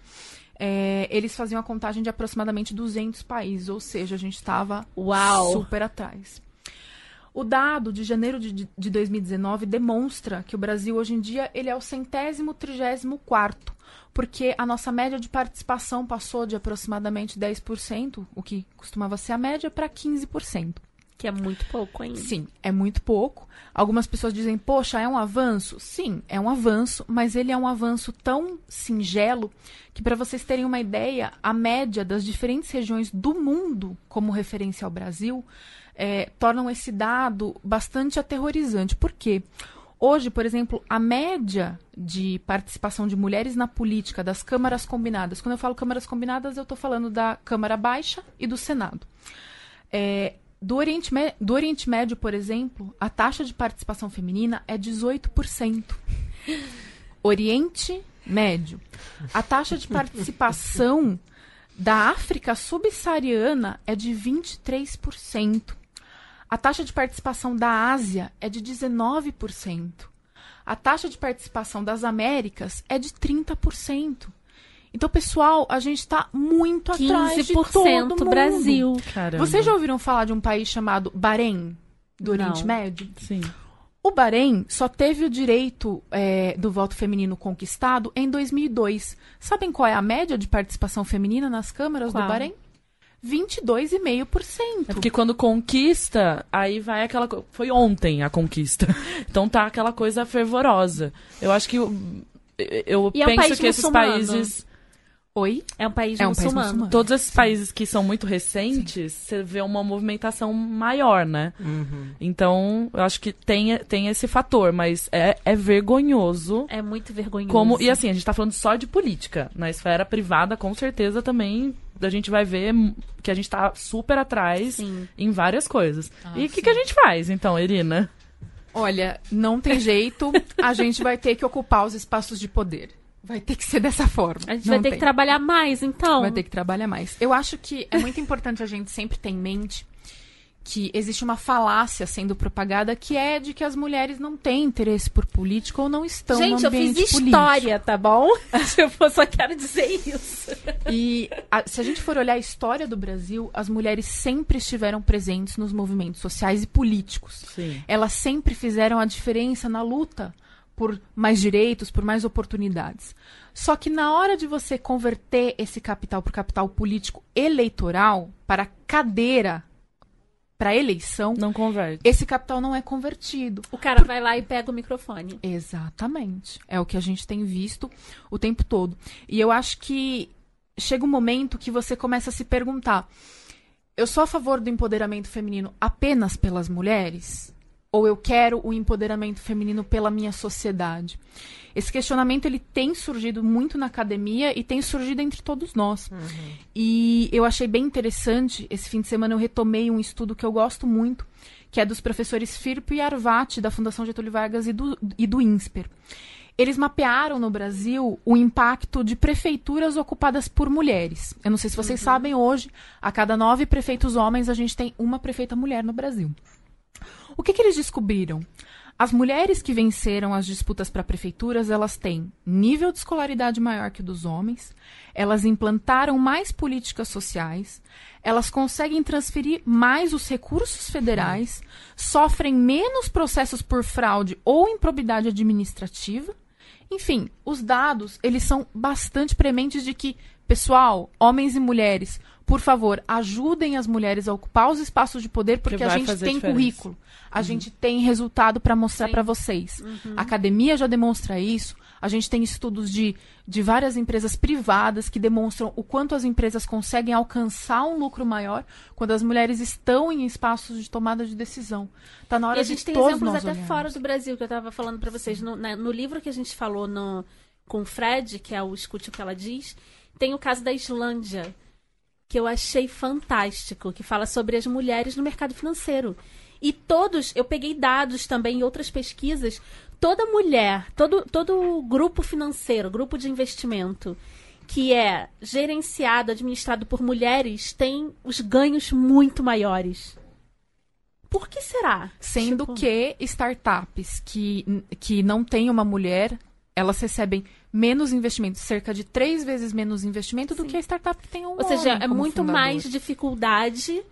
É, eles faziam a contagem de aproximadamente 200 países, ou seja, a gente estava super atrás. O dado de janeiro de, de- de 2019 demonstra que o Brasil hoje em dia ele é o centésimo trigésimo quarto, porque a nossa média de participação passou de aproximadamente 10%, o que costumava ser a média, para 15%. Que é muito pouco ainda. Sim, é muito pouco. Algumas pessoas dizem, poxa, é um avanço? Sim, é um avanço, mas ele é um avanço tão singelo que, para vocês terem uma ideia, a média das diferentes regiões do mundo, como referência ao Brasil, é, tornam esse dado bastante aterrorizante. Por quê? Hoje, por exemplo, a média de participação de mulheres na política das câmaras combinadas, quando eu falo câmaras combinadas, eu estou falando da Câmara Baixa e do Senado. É, do, Oriente do Oriente Médio, por exemplo, a taxa de participação feminina é 18%. Oriente Médio. A taxa de participação da África subsaariana é de 23%. A taxa de participação da Ásia é de 19%. A taxa de participação das Américas é de 30%. Então, pessoal, a gente está muito atrás de todo 15% mundo. Brasil. Caramba. Vocês já ouviram falar de um país chamado Bahrein, do Não. Oriente Médio? Sim. O Bahrein só teve o direito é, do voto feminino conquistado em 2002. Sabem qual é a média de participação feminina nas câmaras Qual? do Bahrein? 22,5%. É porque quando conquista, aí vai aquela. Foi ontem a conquista. Então tá aquela coisa fervorosa. Eu acho que. o- Eu E é um penso que esses muçulmano. países. Oi? É um país É um país muçulmano. muçulmano. Todos esses países que são muito recentes, você vê uma movimentação maior, né? Uhum. Então, eu acho que tem, tem esse fator, mas é, é vergonhoso. É muito vergonhoso. Como, e assim, a gente tá falando só de política. Na esfera privada, com certeza também a gente vai ver que a gente tá super atrás Sim. em várias coisas. Ah, e o que, sim. que a gente faz, então, Irina? Olha, não tem jeito. A gente vai ter que ocupar os espaços de poder. Vai ter que ser dessa forma. A gente Não vai ter tem. que trabalhar mais, então. Vai ter que trabalhar mais. Eu acho que é muito importante a gente sempre ter em mente que existe uma falácia sendo propagada que é de que as mulheres não têm interesse por política ou não estão Gente, no eu fiz ambiente político. história, tá bom? eu só quero dizer isso. E a- se a gente for olhar a história do Brasil, as mulheres sempre estiveram presentes nos movimentos sociais e políticos. Sim. Elas sempre fizeram a diferença na luta por mais direitos, por mais oportunidades. Só que na hora de você converter esse capital para capital político eleitoral, para cadeira, para eleição, Não converte. esse capital não é convertido. O cara vai lá e pega o microfone. Exatamente. É o que a gente tem visto o tempo todo. E eu acho que chega um momento que você começa a se perguntar: eu sou a favor do empoderamento feminino apenas pelas mulheres? Ou eu quero o empoderamento feminino pela minha sociedade? Esse questionamento ele tem surgido muito na academia e tem surgido entre todos nós. E eu achei bem interessante, esse fim de semana eu retomei um estudo que eu gosto muito, que é dos professores Firpo e Arvati, da Fundação Getúlio Vargas e do, e do INSPER. Eles mapearam no Brasil o impacto de prefeituras ocupadas por mulheres. Eu não sei se vocês sabem, hoje, a cada nove prefeitos homens, a gente tem uma prefeita mulher no Brasil. O que, que eles descobriram? As mulheres que venceram as disputas para prefeituras, elas têm nível de escolaridade maior que o dos homens, elas implantaram mais políticas sociais, elas conseguem transferir mais os recursos federais, sofrem menos processos por fraude ou improbidade administrativa Enfim, os dados, eles são bastante prementes de que, pessoal, homens e mulheres, por favor, ajudem as mulheres a ocupar os espaços de poder, porque a gente tem diferença. currículo, a uhum. gente tem resultado para mostrar para vocês. Uhum. A academia já demonstra isso. A gente tem estudos de, de várias empresas privadas que demonstram o quanto as empresas conseguem alcançar um lucro maior quando as mulheres estão em espaços de tomada de decisão. Tá na hora e a gente de tem todos exemplos até olharmos. fora do Brasil que eu estava falando para vocês no, na, no livro que a gente falou no, com o Fred, que é o escute o que ela diz, tem o caso da Islândia que eu achei fantástico, que fala sobre as mulheres no mercado financeiro. E todos, eu peguei dados também em outras pesquisas, toda mulher, todo, todo grupo financeiro, grupo de investimento que é gerenciado, administrado por mulheres, tem os ganhos muito maiores. Por que será? Sendo tipo... que startups que, que não têm uma mulher, elas recebem menos investimento, cerca de três vezes menos investimento Sim. do que a startup que tem um Ou seja, é muito fundador. mais dificuldade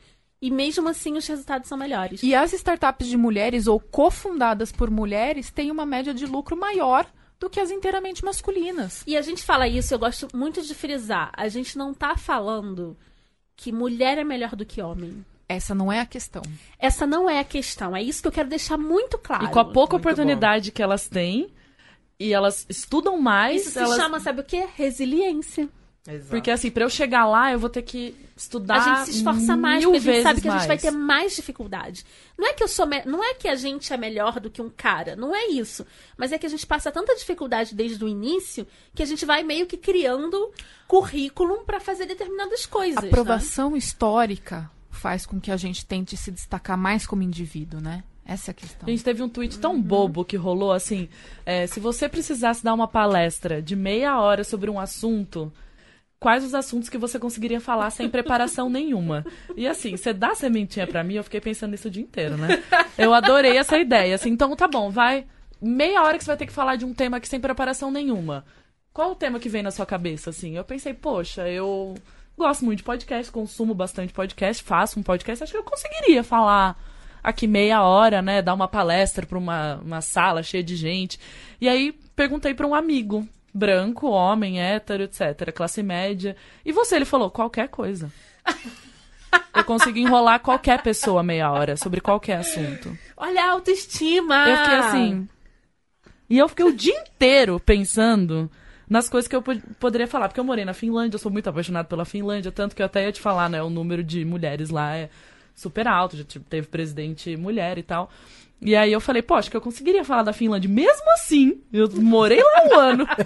e mesmo assim os resultados são melhores. E as startups de mulheres ou cofundadas por mulheres têm uma média de lucro maior do que as inteiramente masculinas. E a gente fala isso, eu gosto muito de frisar. A gente não está falando que mulher é melhor do que homem. Essa não é a questão. Essa não é a questão. É isso que eu quero deixar muito claro. E com a pouca muito oportunidade bom. que elas têm, e elas estudam mais. Isso elas... se chama, sabe o quê? Resiliência. Exato. Porque assim, para eu chegar lá, eu vou ter que estudar. A gente se esforça mais, porque a gente sabe que mais. a gente vai ter mais dificuldade. Não é que eu sou me... não é que a gente é melhor do que um cara, não é isso. Mas é que a gente passa tanta dificuldade desde o início que a gente vai meio que criando currículo para fazer determinadas coisas. A né? aprovação né? histórica faz com que a gente tente se destacar mais como indivíduo, né? Essa é a questão. A gente teve um tweet tão uhum. bobo que rolou assim: é, se você precisasse dar uma palestra de meia hora sobre um assunto, quais os assuntos que você conseguiria falar sem preparação nenhuma? E assim, você dá sementinha para mim, eu fiquei pensando nisso o dia inteiro, né? Eu adorei essa ideia. Assim, então tá bom, vai. Meia hora que você vai ter que falar de um tema que sem preparação nenhuma. Qual o tema que vem na sua cabeça, assim? Eu pensei, poxa, eu gosto muito de podcast, consumo bastante podcast, faço um podcast, acho que eu conseguiria falar aqui meia hora, né, dar uma palestra para uma, uma sala cheia de gente. E aí perguntei para um amigo, branco, homem, hétero, etc., classe média. E você? Ele falou, qualquer coisa. Eu consigo enrolar qualquer pessoa meia hora sobre qualquer assunto. Olha a autoestima! Eu fiquei assim. E eu fiquei o dia inteiro pensando nas coisas que eu poderia falar. Porque eu morei na Finlândia, eu sou muito apaixonado pela Finlândia, tanto que eu até ia te falar, né? O número de mulheres lá é super alto, já teve presidente mulher e tal. E aí eu falei, pô, acho que eu conseguiria falar da Finlândia. Mesmo assim, eu morei lá um ano.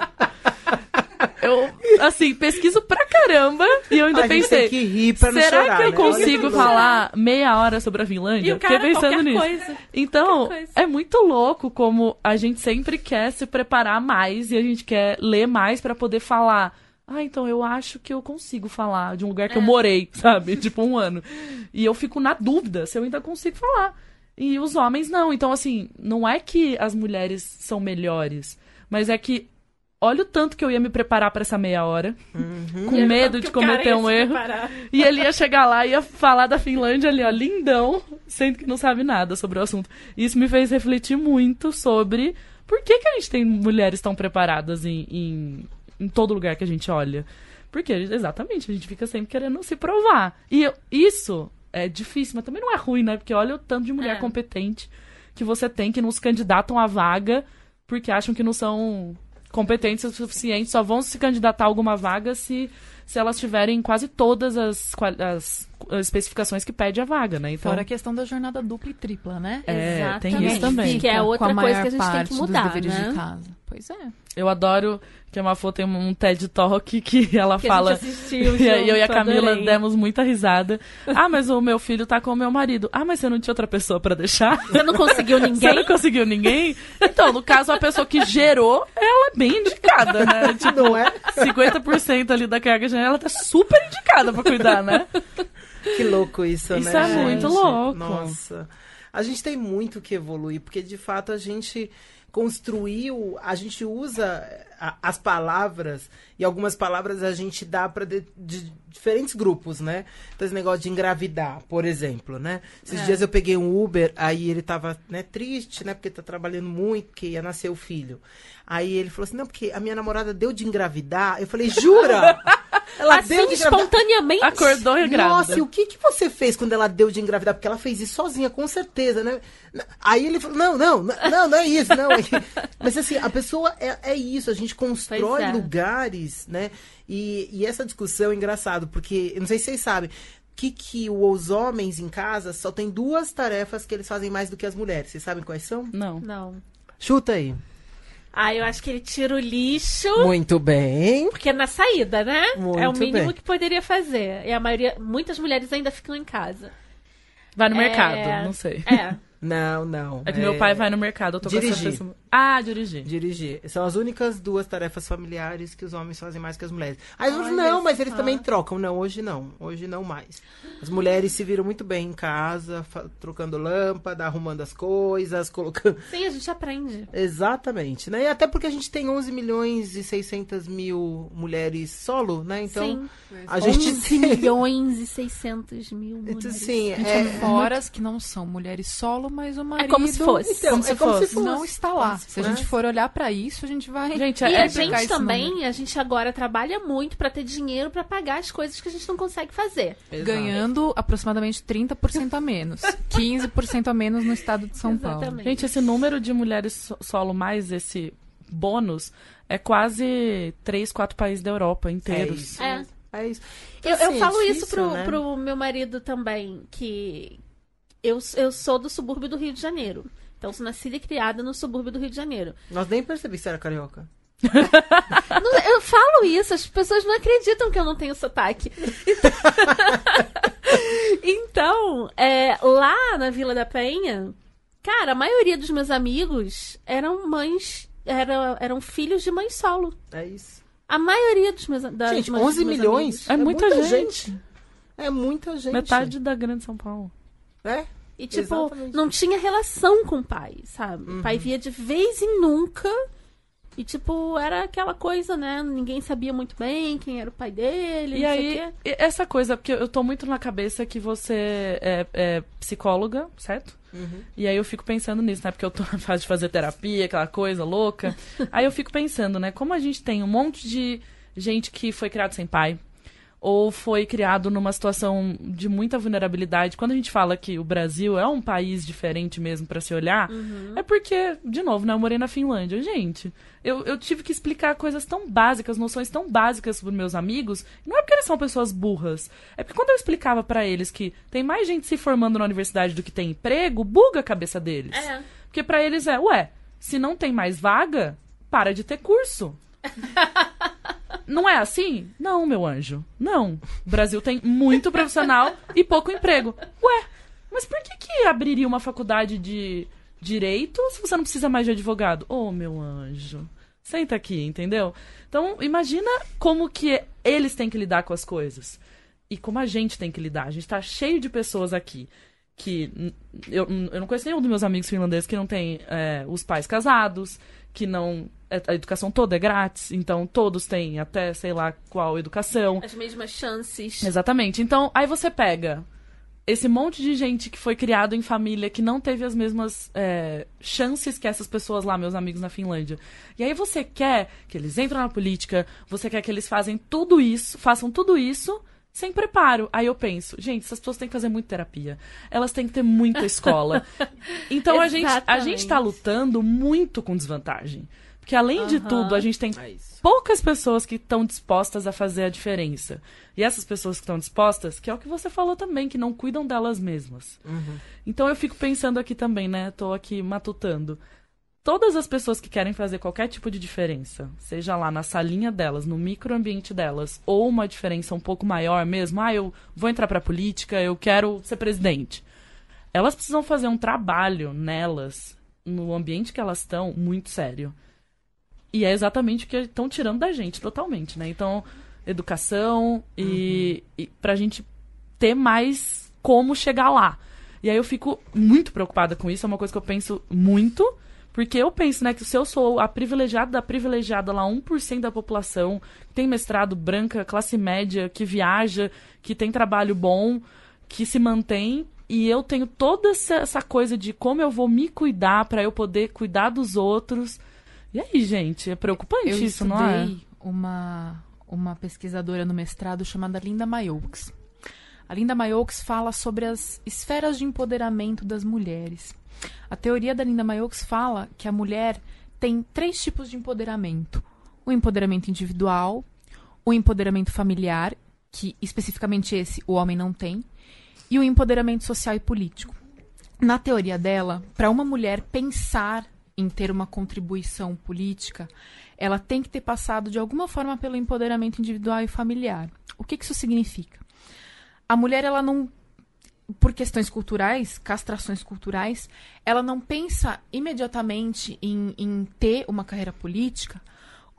Eu, assim, pesquiso pra caramba e eu ainda a pensei. que rir pra não será chorar, que eu né? consigo falar meia hora sobre a Finlândia? E o cara, Fiquei pensando nisso. Coisa, então, coisa. é muito louco como a gente sempre quer se preparar mais e a gente quer ler mais para poder falar ah, então eu acho que eu consigo falar de um lugar que é. eu morei, sabe? tipo, um ano. E eu fico na dúvida se eu ainda consigo falar. E os homens não. Então, assim, não é que as mulheres são melhores, mas é que olha o tanto que eu ia me preparar para essa meia hora, uhum. com medo de cometer um erro. E ele ia chegar lá e ia falar da Finlândia ali, ó, lindão, sendo que não sabe nada sobre o assunto. Isso me fez refletir muito sobre por que, que a gente tem mulheres tão preparadas em, em em todo lugar que a gente olha. Porque, exatamente, a gente fica sempre querendo se provar. E eu, isso é difícil, mas também não é ruim, né? Porque olha o tanto de mulher é. competente que você tem que não se candidatam à vaga porque acham que não são competentes o suficiente, só vão se candidatar a alguma vaga se, se elas tiverem quase todas as, as, as especificações que pede a vaga, né? Então, Fora a questão da jornada dupla e tripla, né? É, Exatamente. tem isso também. Que é outra coisa que a gente tem que mudar, né? de casa. Pois é. Eu adoro que a Mafô tem um TED Talk que ela que fala. A gente assistiu, e eu e a Camila adorei. demos muita risada. Ah, mas o meu filho tá com o meu marido. Ah, mas você não tinha outra pessoa para deixar? Você não conseguiu ninguém? Você não conseguiu ninguém? Então, no caso, a pessoa que gerou, ela é bem indicada, né? Tipo, não é? 50% ali da carga genética, ela tá super indicada para cuidar, né? Que louco isso, isso né? Isso é muito louco. Nossa. a gente tem muito que evoluir, porque de fato a gente construiu, a gente usa as palavras e algumas palavras a gente dá para de, de, diferentes grupos, né? Então esse negócio de engravidar, por exemplo, né? Esses é. dias eu peguei um Uber, aí ele tava, né, triste, né, porque tá trabalhando muito, que ia nascer o filho. Aí ele falou assim: "Não, porque a minha namorada deu de engravidar". Eu falei: "Jura?" Ela assim, deu de espontaneamente. Acordou e grávida. Nossa, e o que, que você fez quando ela deu de engravidar? Porque ela fez isso sozinha, com certeza, né? Aí ele falou: não, não, não, não é isso, não. Mas assim, a pessoa é, é isso, a gente constrói é. lugares, né? E, e essa discussão é engraçado, porque, eu não sei se vocês sabem, que, que os homens em casa só tem duas tarefas que eles fazem mais do que as mulheres. Vocês sabem quais são? Não. Não. Chuta aí. Ah, eu acho que ele tira o lixo. Muito bem. Porque é na saída, né? Muito é o mínimo bem. que poderia fazer. E a maioria, muitas mulheres ainda ficam em casa. Vai no É, mercado, não sei. É. Não, não. É que meu pai vai no mercado, eu tô com essa dirigir. pessoa- Ah, dirigir. Dirigir. São as únicas duas tarefas familiares que os homens fazem mais que as mulheres. Aí Olha não, mas eles também trocam. Não, hoje não. Hoje não mais. As mulheres se viram muito bem em casa, trocando lâmpada, arrumando as coisas, colocando. Sim, a gente aprende. Exatamente, né? E até porque a gente tem 11 milhões e 600 mil mulheres solo, né? Então, Sim. a gente 11 milhões e 600 mil Então, mulheres. assim, Gente, é, fora que não são mulheres solo, mas o marido como se fosse. Então, Como se é como se fosse. fosse. não está lá. Se Se a gente for olhar pra isso, a gente vai. Gente, E é, a é gente também, a gente agora trabalha muito pra ter dinheiro pra pagar as coisas que a gente não consegue fazer. Exato. ganhando aproximadamente 30% a menos. 15% a menos no estado de São Paulo. Exatamente. Gente, esse número de mulheres so- solo mais esse bônus é quase três, quatro países da Europa É inteiros. isso. É. É isso. Eu, Então, eu assim, é falo isso difícil, pro, né? pro meu marido também, que eu, eu sou do subúrbio do Rio de Janeiro. Então, sou nascida e criada no subúrbio do Rio de Janeiro. Nós nem percebi que você era carioca. Não, eu falo isso, as pessoas não acreditam que eu não tenho sotaque. Então, é, lá na Vila da Penha, cara, a maioria dos meus amigos eram mães, era, eram filhos de mãe solo. É isso. A maioria dos meus Gente, mães dos 11 meus milhões amigos. É muita gente. É muita gente. Metade da Grande São Paulo. É? E, tipo, Exatamente. não tinha relação com o pai, sabe? O pai via de vez em nunca. E, tipo, era aquela coisa, né? Ninguém sabia muito bem quem era o pai dele. E não sei aí, o quê. e- essa coisa, porque eu tô muito na cabeça que você é, é psicóloga, certo? Uhum. E aí eu fico pensando nisso, né? Porque eu tô na fase de fazer terapia, aquela coisa louca. aí eu fico pensando, né? Como a gente tem um monte de gente que foi criado sem pai, ou foi criado numa situação de muita vulnerabilidade. Quando a gente fala que o Brasil é um país diferente mesmo pra se olhar, é porque, de novo, né, eu morei na Finlândia. Gente, eu, eu tive que explicar coisas tão básicas, noções tão básicas pros meus amigos. Não é porque eles são pessoas burras. É porque quando eu explicava pra eles que tem mais gente se formando na universidade do que tem emprego, buga a cabeça deles. É. Porque pra eles é, ué, se não tem mais vaga, para de ter curso. Não é assim? Não, meu anjo. Não. O Brasil tem muito profissional e pouco emprego. Ué, mas por que, que abriria uma faculdade de direito se você não precisa mais de advogado? Ô, meu anjo. Senta aqui, entendeu? Então, imagina como que eles têm que lidar com as coisas. E como a gente tem que lidar. A gente tá cheio de pessoas aqui que eu, eu não conheço nenhum dos meus amigos finlandeses que não tem é, os pais casados, que não. A educação toda é grátis, então todos têm até sei lá qual educação. As mesmas chances. Exatamente. Então, aí você pega esse monte de gente que foi criado em família que não teve as mesmas é, chances que essas pessoas lá, meus amigos na Finlândia. E aí você quer que eles entrem na política, você quer que eles fazem tudo isso, façam tudo isso sem preparo. Aí eu penso, gente, essas pessoas têm que fazer muita terapia. Elas têm que ter muita escola. Então a gente, a gente tá lutando muito com desvantagem. Porque além de Aham. tudo, a gente tem É poucas pessoas que estão dispostas a fazer a diferença. E essas pessoas que estão dispostas, que é o que você falou também, que não cuidam delas mesmas. Uhum. Então eu fico pensando aqui também, né? Tô aqui matutando. Todas as pessoas que querem fazer qualquer tipo de diferença, seja lá na salinha delas, no microambiente delas, ou uma diferença um pouco maior mesmo, ah, eu vou entrar pra política, eu quero ser presidente. Elas precisam fazer um trabalho nelas, no ambiente que elas estão, muito sério. E é exatamente o que estão tirando da gente totalmente, né? Então, educação e, e pra gente ter mais como chegar lá. E aí eu fico muito preocupada com isso, é uma coisa que eu penso muito. Porque eu penso, né, que se eu sou a privilegiada da privilegiada lá, 1% da população, que tem mestrado branca, classe média, que viaja, que tem trabalho bom, que se mantém, e eu tenho toda essa coisa de como eu vou me cuidar para eu poder cuidar dos outros. E aí, gente, é preocupante eu isso, não é? uma uma pesquisadora no mestrado chamada Linda Mayokes. A Linda Mayokes fala sobre as esferas de empoderamento das mulheres. A teoria da Linda Mayokes fala que a mulher tem três tipos de empoderamento: o empoderamento individual, o empoderamento familiar, que especificamente esse o homem não tem, e o empoderamento social e político. Na teoria dela, para uma mulher pensar em ter uma contribuição política, ela tem que ter passado de alguma forma pelo empoderamento individual e familiar. O que, que isso significa? A mulher, ela não por questões culturais, castrações culturais, ela não pensa imediatamente em, em, ter uma carreira política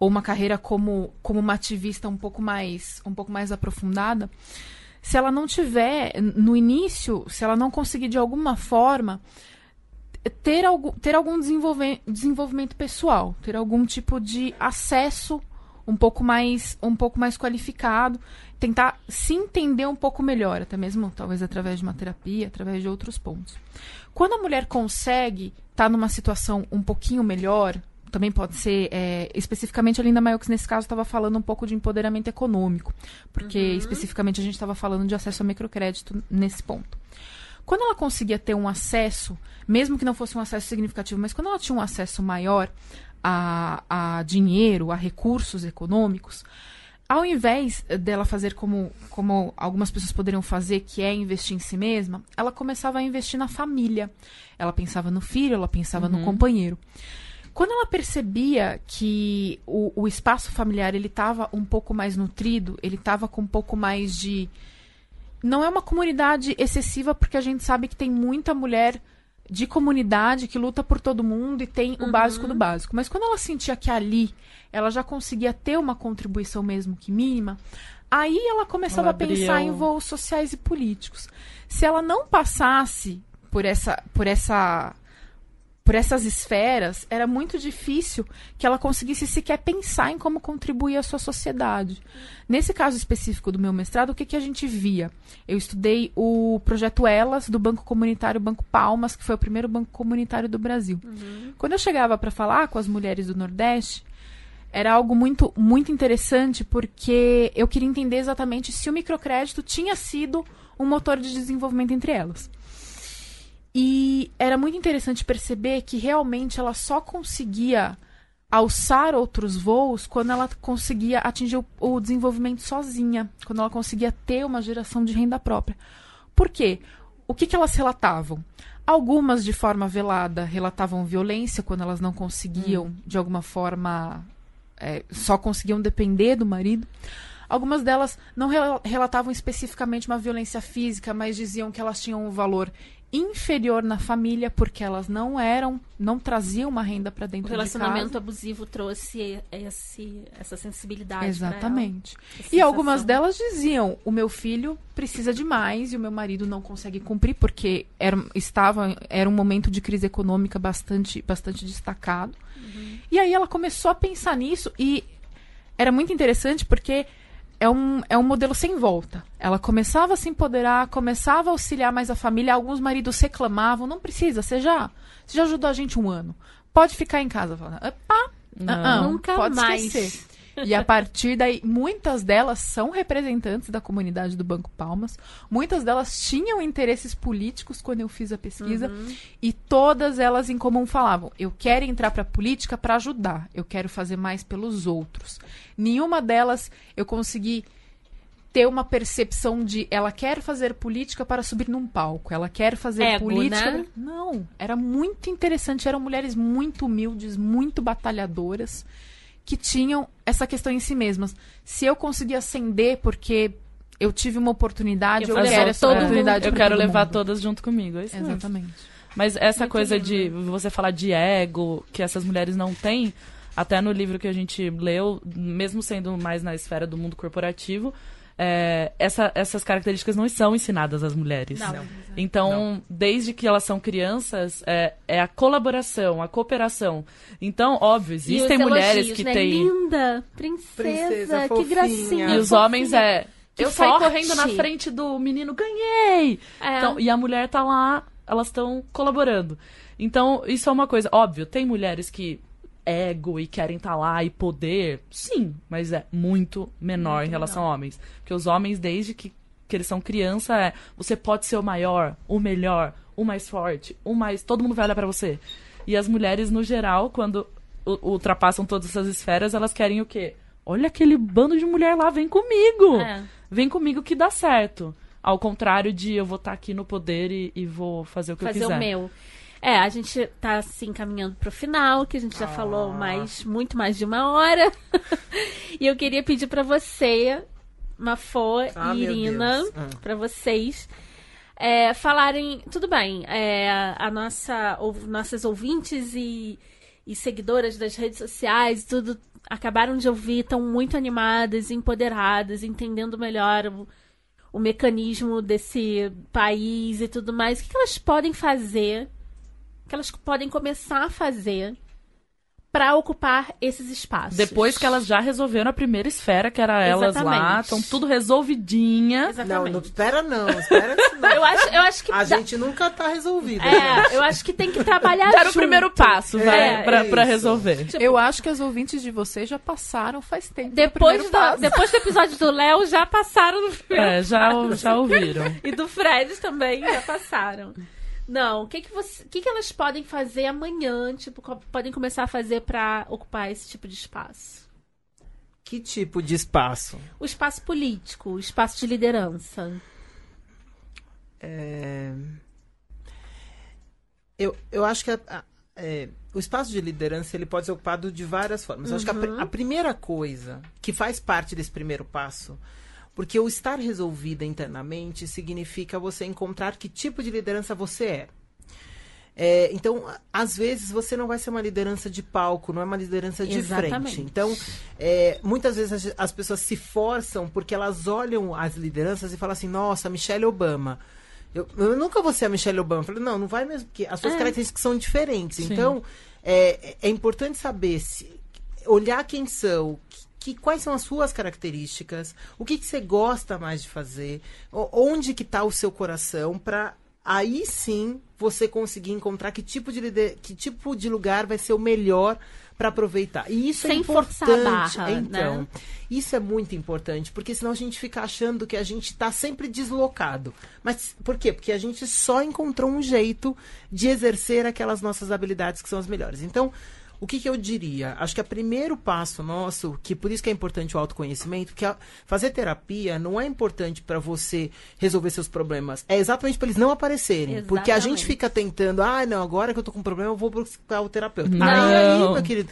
ou uma carreira como, como uma ativista um pouco mais um pouco mais aprofundada, se ela não tiver no início, se ela não conseguir de alguma forma ter algum, ter algum desenvolve, desenvolvimento pessoal, ter algum tipo de acesso um pouco mais um pouco mais qualificado, tentar se entender um pouco melhor, até mesmo talvez através de uma terapia, através de outros pontos. Quando a mulher consegue estar tá numa situação um pouquinho melhor, também pode ser, é, especificamente a Linda Maiox, nesse caso, estava falando um pouco de empoderamento econômico, porque uhum. especificamente a gente estava falando de acesso a microcrédito nesse ponto. Quando ela conseguia ter um acesso, mesmo que não fosse um acesso significativo, mas quando ela tinha um acesso maior a, a dinheiro, a recursos econômicos, ao invés dela fazer como, como algumas pessoas poderiam fazer, que é investir em si mesma, ela começava a investir na família. Ela pensava no filho, ela pensava uhum. no companheiro. Quando ela percebia que o, o espaço familiar ele estava um pouco mais nutrido, ele estava com um pouco mais de não é uma comunidade excessiva, porque a gente sabe que tem muita mulher de comunidade que luta por todo mundo e tem uhum. o básico do básico. Mas quando ela sentia que ali ela já conseguia ter uma contribuição mesmo que mínima, aí ela começava ela a pensar em voos sociais e políticos. Se ela não passasse por essa por essa por essas esferas, era muito difícil que ela conseguisse sequer pensar em como contribuir à sua sociedade. Nesse caso específico do meu mestrado, o que, que a gente via? Eu estudei o projeto Elas, do Banco Comunitário Banco Palmas, que foi o primeiro banco comunitário do Brasil. Uhum. Quando eu chegava para falar com as mulheres do Nordeste, era algo muito, muito interessante, porque eu queria entender exatamente se o microcrédito tinha sido um motor de desenvolvimento entre elas. E era muito interessante perceber que realmente ela só conseguia alçar outros voos quando ela conseguia atingir o, desenvolvimento sozinha, quando ela conseguia ter uma geração de renda própria. Por quê? O que, que elas relatavam? Algumas, de forma velada, relatavam violência quando elas não conseguiam, hum. de alguma forma, é, só conseguiam depender do marido. Algumas delas não relatavam especificamente uma violência física, mas diziam que elas tinham um valor inferior na família porque elas não eram, não traziam uma renda para dentro de casa. O relacionamento abusivo trouxe esse, essa sensibilidade. Exatamente. E algumas delas diziam: o meu filho precisa de mais e o meu marido não consegue cumprir porque era, estava era um momento de crise econômica bastante bastante destacado. Uhum. E aí ela começou a pensar nisso e era muito interessante porque é um, é um modelo sem volta. Ela começava a se empoderar, começava a auxiliar mais a família. Alguns maridos reclamavam: não precisa, você já, você já ajudou a gente um ano. Pode ficar em casa. Opa, não, nunca pode mais. Esquecer. E a partir daí, muitas delas são representantes da comunidade do Banco Palmas. Muitas delas tinham interesses políticos quando eu fiz a pesquisa. Uhum. E todas elas em comum falavam: eu quero entrar para a política para ajudar. Eu quero fazer mais pelos outros. Nenhuma delas eu consegui ter uma percepção de ela quer fazer política para subir num palco, ela quer fazer Ego, política. Né? Não, era muito interessante, eram mulheres muito humildes, muito batalhadoras que tinham essa questão em si mesmas. Se eu conseguir ascender porque eu tive uma oportunidade, eu, eu quero essa oportunidade. Eu quero levar mundo. todas junto comigo. É Exatamente. Mas essa Muito coisa lindo. de você falar de ego, que essas mulheres não têm, até no livro que a gente leu, mesmo sendo mais na esfera do mundo corporativo, é, essa, essas características não são ensinadas às mulheres. Não. Então, Não. desde que elas são crianças, é, é a colaboração, a cooperação. Então, óbvio, E existem mulheres que né? têm. Linda, princesa, Princesa que fofinha. gracinha. E os fofinha. homens é. Que eu saí correndo na frente do menino, ganhei! É. Então, e a mulher tá lá, elas estão colaborando. Então, isso é uma coisa. Óbvio, tem mulheres que ego e querem estar lá e poder, sim, mas é muito menor em relação a homens. Porque os homens, desde que, que eles são criança, é você pode ser o maior, o melhor, o mais forte, o mais. Todo mundo vai olhar pra você. E as mulheres, no geral, quando ultrapassam todas essas esferas, elas querem o quê? Olha aquele bando de mulher lá, vem comigo! É. Vem comigo que dá certo. Ao contrário de eu vou estar aqui no poder e, e vou fazer o que fazer eu quiser. o meu. É, a gente tá assim caminhando pro final, que a gente já Ah. falou mais, muito mais de uma hora. e eu queria pedir pra você, Mafô Ah, e Irina, Deus. Ah. pra vocês é, falarem. Tudo bem, é, a nossa, ou, nossas ouvintes e, e seguidoras das redes sociais, tudo acabaram de ouvir, estão muito animadas, empoderadas, entendendo melhor o, o mecanismo desse país e tudo mais. O que, que elas podem fazer? O que elas podem começar a fazer para ocupar esses espaços? Depois que elas já resolveram a primeira esfera, que era elas lá, Exatamente. estão tudo resolvidinha. Não, Exatamente. não, espera não, espera não. Eu acho, eu acho que A dá- gente nunca tá resolvida. gente. é, eu acho que tem que trabalhar Dar o junto. primeiro passo, vai, É, pra, é pra isso. resolver. Tipo, Eu acho que as ouvintes de vocês já passaram faz tempo. depois, primeiro do, passo. depois do episódio do Léo, já passaram no primeiro É, já, já ouviram. E do Fred também já passaram. Não, o que que, você, o que que elas podem fazer amanhã? Tipo, co- podem começar a fazer pra ocupar esse tipo de espaço? Que tipo de espaço? O espaço político, o espaço de liderança. É, Eu, eu acho que a- a- é, o espaço de liderança ele pode ser ocupado de várias formas. Eu acho que a, pri- a primeira coisa que faz parte desse primeiro passo, porque o estar resolvida internamente significa você encontrar que tipo de liderança você é. É, então, às vezes, você não vai ser uma liderança de palco, não é uma liderança de Exatamente. frente. Então, é, muitas vezes as, as pessoas se forçam porque elas olham as lideranças e falam assim: nossa, Michelle Obama. Eu, eu nunca vou ser a Michelle Obama. Eu falei, não, não vai mesmo, porque as suas É. características são diferentes. Sim. Então, é, é importante saber se olhar quem são, quais são as suas características, o que, que você gosta mais de fazer, onde que está o seu coração, para aí sim você conseguir encontrar que tipo de que tipo de lugar vai ser o melhor para aproveitar. E isso é Sem a importante. barra, então, né? isso é muito importante, porque senão a gente fica achando que a gente está sempre deslocado. Mas por quê? Porque a gente só encontrou um jeito de exercer aquelas nossas habilidades que são as melhores. Então, o que, que eu diria? Acho que o primeiro passo nosso, que por isso que é importante o autoconhecimento, que a- fazer terapia não é importante para você resolver seus problemas, é exatamente para eles não aparecerem. Porque a gente Exatamente. fica tentando, ah, não, agora que eu tô com um problema, eu vou buscar o terapeuta. Não. Aí, aí, meu querido,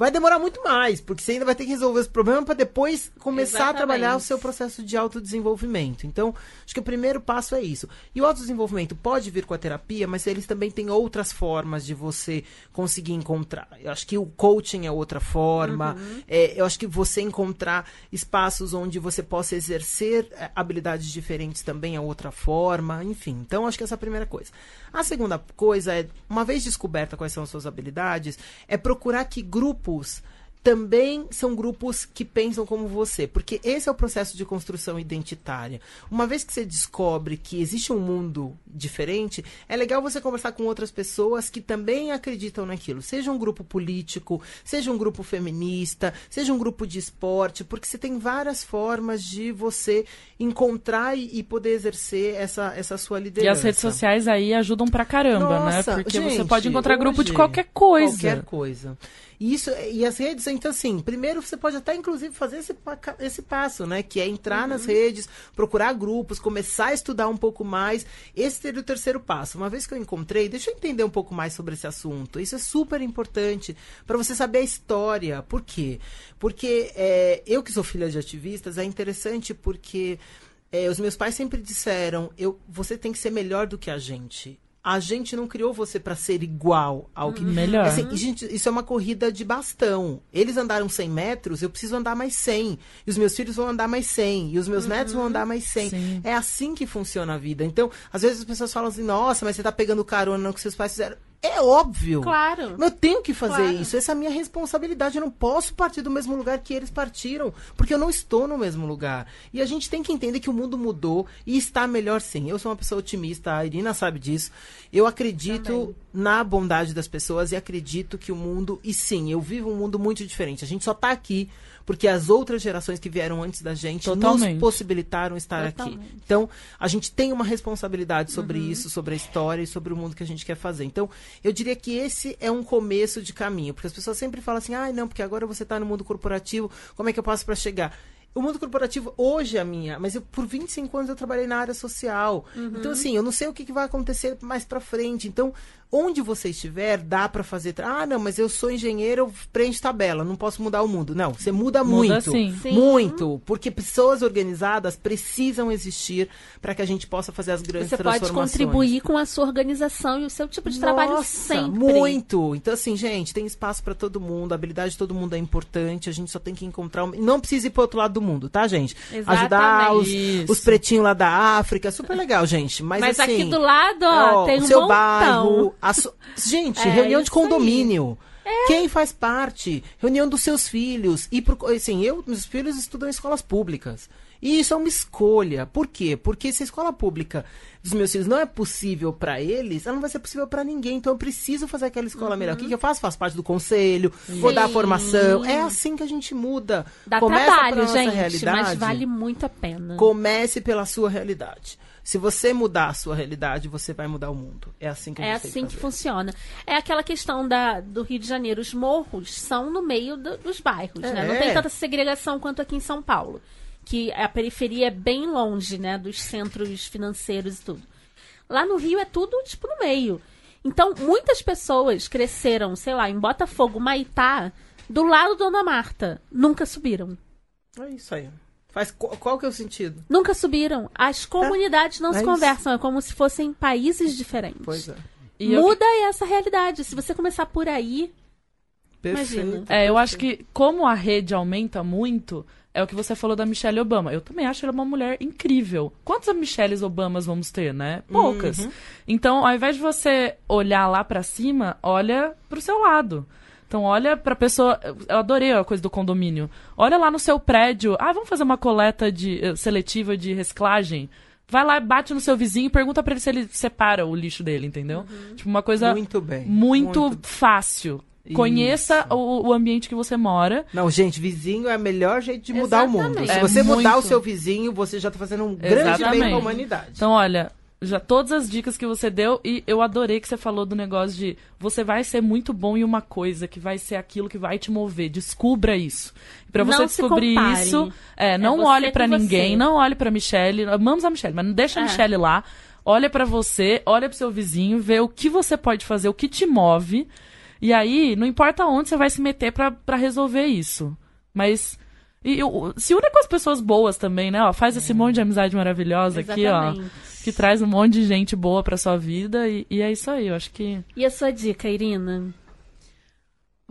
vai demorar muito mais, porque você ainda vai ter que resolver esse problema para depois começar a trabalhar o Exatamente. seu processo de autodesenvolvimento. Então, acho que o primeiro passo é isso. E o autodesenvolvimento pode vir com a terapia, mas eles também têm outras formas de você conseguir encontrar. Eu acho que o coaching é outra forma. É, eu acho que você encontrar espaços onde você possa exercer é, habilidades diferentes também é outra forma. Enfim, então acho que essa é a primeira coisa. A segunda coisa é, uma vez descoberta quais são as suas habilidades, é procurar que grupos também são grupos que pensam como você, porque esse é o processo de construção identitária. Uma vez que você descobre que existe um mundo diferente, é legal você conversar com outras pessoas que também acreditam naquilo. Seja um grupo político, seja um grupo feminista, seja um grupo de esporte, porque você tem várias formas de você encontrar e, e poder exercer essa, essa sua E liderança. as redes sociais aí ajudam pra caramba, Nossa, né? Porque você gente, pode encontrar grupo de qualquer coisa. Qualquer coisa. E, isso, e as redes, então, assim, primeiro você pode até, inclusive, fazer esse, esse passo, né? Que é entrar nas redes, procurar grupos, começar a estudar um pouco mais. Esse seria o terceiro passo. Uma vez que eu encontrei, deixa eu entender um pouco mais sobre esse assunto. Isso é super importante para você saber a história. Por quê? Porque é, eu que sou filha de ativistas, é interessante porque é, os meus pais sempre disseram: eu, você tem que ser melhor do que a gente. A gente não criou você para ser igual ao que. Melhor. Assim, gente, isso é uma corrida de bastão. Eles andaram 100 metros, eu preciso andar mais 100. E os meus filhos vão andar mais 100. E os meus uhum. netos vão andar mais 100. Sim. É assim que funciona a vida. Então, às vezes as pessoas falam assim: nossa, mas você tá pegando carona no que seus pais fizeram. É óbvio. Claro. Eu tenho que fazer claro. isso. Essa é a minha responsabilidade. Eu não posso partir do mesmo lugar que eles partiram, porque eu não estou no mesmo lugar. E a gente tem que entender que o mundo mudou e está melhor sim. Eu sou uma pessoa otimista, a Irina sabe disso. Eu acredito Também. na bondade das pessoas e acredito que o mundo. E sim, eu vivo um mundo muito diferente. A gente só está aqui porque as outras gerações que vieram antes da gente Totalmente. nos possibilitaram estar Totalmente. aqui. Então, a gente tem uma responsabilidade sobre uhum. isso, sobre a história e sobre o mundo que a gente quer fazer. Então, eu diria que esse é um começo de caminho, porque as pessoas sempre falam assim: "Ah, não, porque agora você está no mundo corporativo, como é que eu passo para chegar?" o mundo corporativo hoje é a minha, mas eu, por 25 anos eu trabalhei na área social. Uhum. Então, assim, eu não sei o que, que vai acontecer mais para frente. Então, onde você estiver, dá para fazer. Ah, não, mas eu sou engenheiro, eu preencho tabela, não posso mudar o mundo. Não, você muda, muda muito. Sim. Muito. Porque pessoas organizadas precisam existir para que a gente possa fazer as grandes você transformações. Você pode contribuir com a sua organização e o seu tipo de Nossa, trabalho sempre. Muito. Então, assim, gente, tem espaço para todo mundo, a habilidade de todo mundo é importante, a gente só tem que encontrar. Um... Não precisa ir para outro lado do mundo, tá, gente? Exatamente. Ajudar os, os pretinhos lá da África, super legal, gente. Mas, Mas assim, aqui do lado, ó, tem um seu montão. bairro, So... Gente, é, reunião de condomínio. É. Quem faz parte? Reunião dos seus filhos. E pro, assim, eu, meus filhos estudam em escolas públicas. E isso é uma escolha. Por quê? Porque se a escola pública dos meus filhos não é possível para eles, ela não vai ser possível para ninguém. Então eu preciso fazer aquela escola uhum. melhor. O que, que, eu faço? Faço parte do conselho, Sim. vou dar a formação. É assim que a gente muda. Dá Começa trabalho, gente, realidade, mas vale muito a pena. Comece pela sua realidade. Se você mudar a sua realidade, você vai mudar o mundo. É assim que a É gente assim que, que, funciona. É aquela questão da, do Rio de Janeiro. Os morros são no meio do, dos bairros, é. né? Não tem tanta segregação quanto aqui em São Paulo. Que a periferia é bem longe, né? Dos centros financeiros e tudo. Lá no Rio é tudo, tipo, no meio. Então, muitas pessoas cresceram, sei lá, em Botafogo, Maitá, do lado da Dona Marta. Nunca subiram. É isso aí. Faz qual, qual, que é o sentido? Nunca subiram. As comunidades é, não é se isso. conversam, é como se fossem países diferentes. Pois é. E Muda eu... essa realidade. Se você começar por aí. Perfeito. Imagina. É, eu acho que como a rede aumenta muito, é o que você falou da Michelle Obama. Eu também acho ela uma mulher incrível. Quantas Michelles Obamas vamos ter, né? Poucas. Uhum. Então, ao invés de você olhar lá para cima, olha pro seu lado. Então olha pra pessoa. Eu adorei a coisa do condomínio. Olha lá no seu prédio. Ah, vamos fazer uma coleta de, eh, seletiva de reciclagem. Vai lá, bate no seu vizinho e pergunta pra ele se ele separa o lixo dele, entendeu? Uhum. Tipo, uma coisa muito, bem. muito, muito fácil. Conheça o, o, ambiente que você mora. Não, gente, vizinho é o melhor jeito de mudar Exatamente. o mundo. Se é você muito... mudar o seu vizinho, você já está fazendo um Exatamente. grande bem para a humanidade. Então, olha, já todas as dicas que você deu e eu adorei que você falou do negócio de você vai ser muito bom em uma coisa, que vai ser aquilo que vai te mover. Descubra isso. Para você descobrir isso, é, é não é olhe para ninguém, você. não olhe para Michelle, amamos a Michelle, mas não deixa a é. Michelle lá. Olha para você, olha para seu vizinho, vê o que você pode fazer, o que te move. E aí, não importa onde você vai se meter para resolver isso. Mas e eu, se une com as pessoas boas também, né? Ó, faz esse é. monte de amizade maravilhosa Exatamente. aqui, ó que traz um monte de gente boa pra sua vida e, e, é isso aí, eu acho que. E a sua dica, Irina?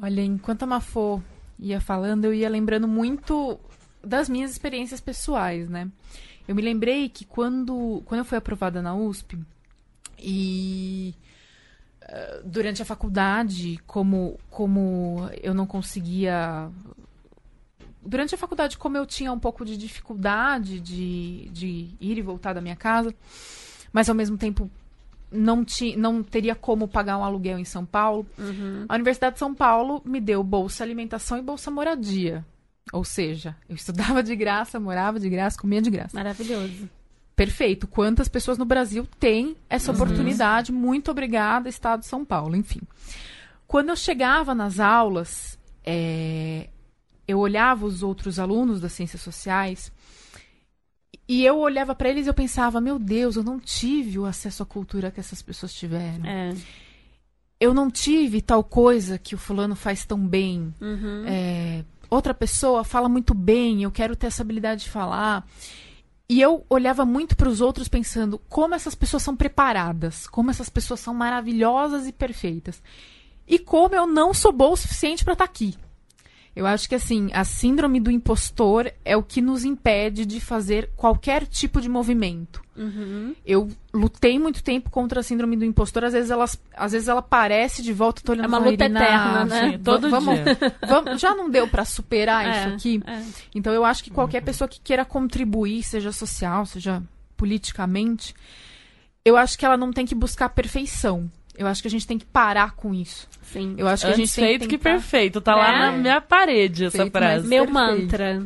Olha, enquanto a Mafô ia falando, eu ia lembrando muito das minhas experiências pessoais, né? Eu me lembrei que quando, quando eu fui aprovada na USP e uh, durante a faculdade, como, como eu não conseguia durante a faculdade, como eu tinha um pouco de dificuldade de, de ir e voltar da minha casa, mas ao mesmo tempo não, ti, não teria como pagar um aluguel em São Paulo, uhum. a Universidade de São Paulo me deu bolsa alimentação e bolsa moradia. Ou seja, eu estudava de graça, morava de graça, comia de graça. Maravilhoso. Perfeito. Quantas pessoas no Brasil têm essa uhum. oportunidade? Muito obrigada, Estado de São Paulo. Enfim. Quando eu chegava nas aulas, é, eu olhava os outros alunos das ciências sociais e eu olhava para eles e eu pensava, meu Deus, eu não tive o acesso à cultura que essas pessoas tiveram. É. Eu não tive tal coisa que o fulano faz tão bem. Uhum. É, outra pessoa fala muito bem, eu quero ter essa habilidade de falar. E eu olhava muito para os outros pensando como essas pessoas são preparadas, como essas pessoas são maravilhosas e perfeitas. E como eu não sou boa o suficiente para estar tá aqui. Eu acho que assim, a síndrome do impostor é o que nos impede de fazer qualquer tipo de movimento. Uhum. Eu lutei muito tempo contra a síndrome do impostor. Às vezes, ela, às vezes ela aparece de volta, tô olhando É uma luta eterna, né? Sim, todo vamos, dia. Vamos, já não deu para superar É, isso aqui? é. Então eu acho que qualquer pessoa que queira contribuir, seja social, seja politicamente, eu acho que ela não tem que buscar perfeição. Eu acho que a gente tem que parar com isso. Sim. Eu acho que a Antes gente tem feito que que tentar- perfeito. Tá lá Né? na minha parede essa Feito, frase. Meu Perfeito. mantra.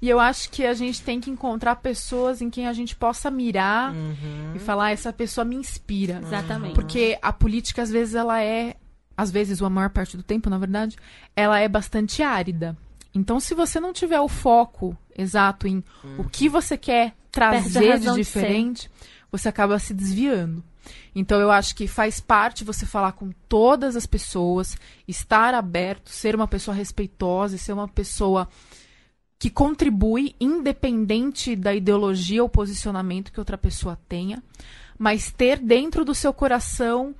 E eu acho que a gente tem que encontrar pessoas em quem a gente possa mirar Uhum. e falar, essa pessoa me inspira. Exatamente. Porque a política, às vezes, ela é. Às vezes, ou a maior parte do tempo, na verdade, ela é bastante árida. Então, se você não tiver o foco exato em o que você quer a trazer de razão de diferente, você acaba se desviando. Então, eu acho que faz parte você falar com todas as pessoas, estar aberto, ser uma pessoa respeitosa ser uma pessoa que contribui, independente da ideologia ou posicionamento que outra pessoa tenha, mas ter dentro do seu coração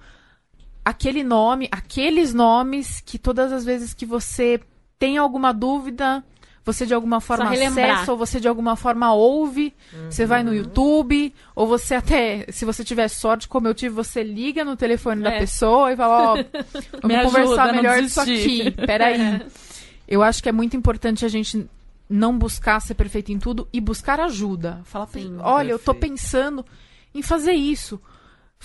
aquele nome, aqueles nomes que todas as vezes que você tem alguma dúvida, você de alguma forma acessa ou você de alguma forma ouve, você vai no YouTube, ou você até, se você tiver sorte, como eu tive, você liga no telefone da É. pessoa e fala, ó, Me vamos ajuda conversar a não melhor disso aqui, peraí. Eu acho que é muito importante a gente não buscar ser perfeito em tudo e buscar ajuda. Falar, pra- Sim. olha, eu tô Perfeito. pensando em fazer isso.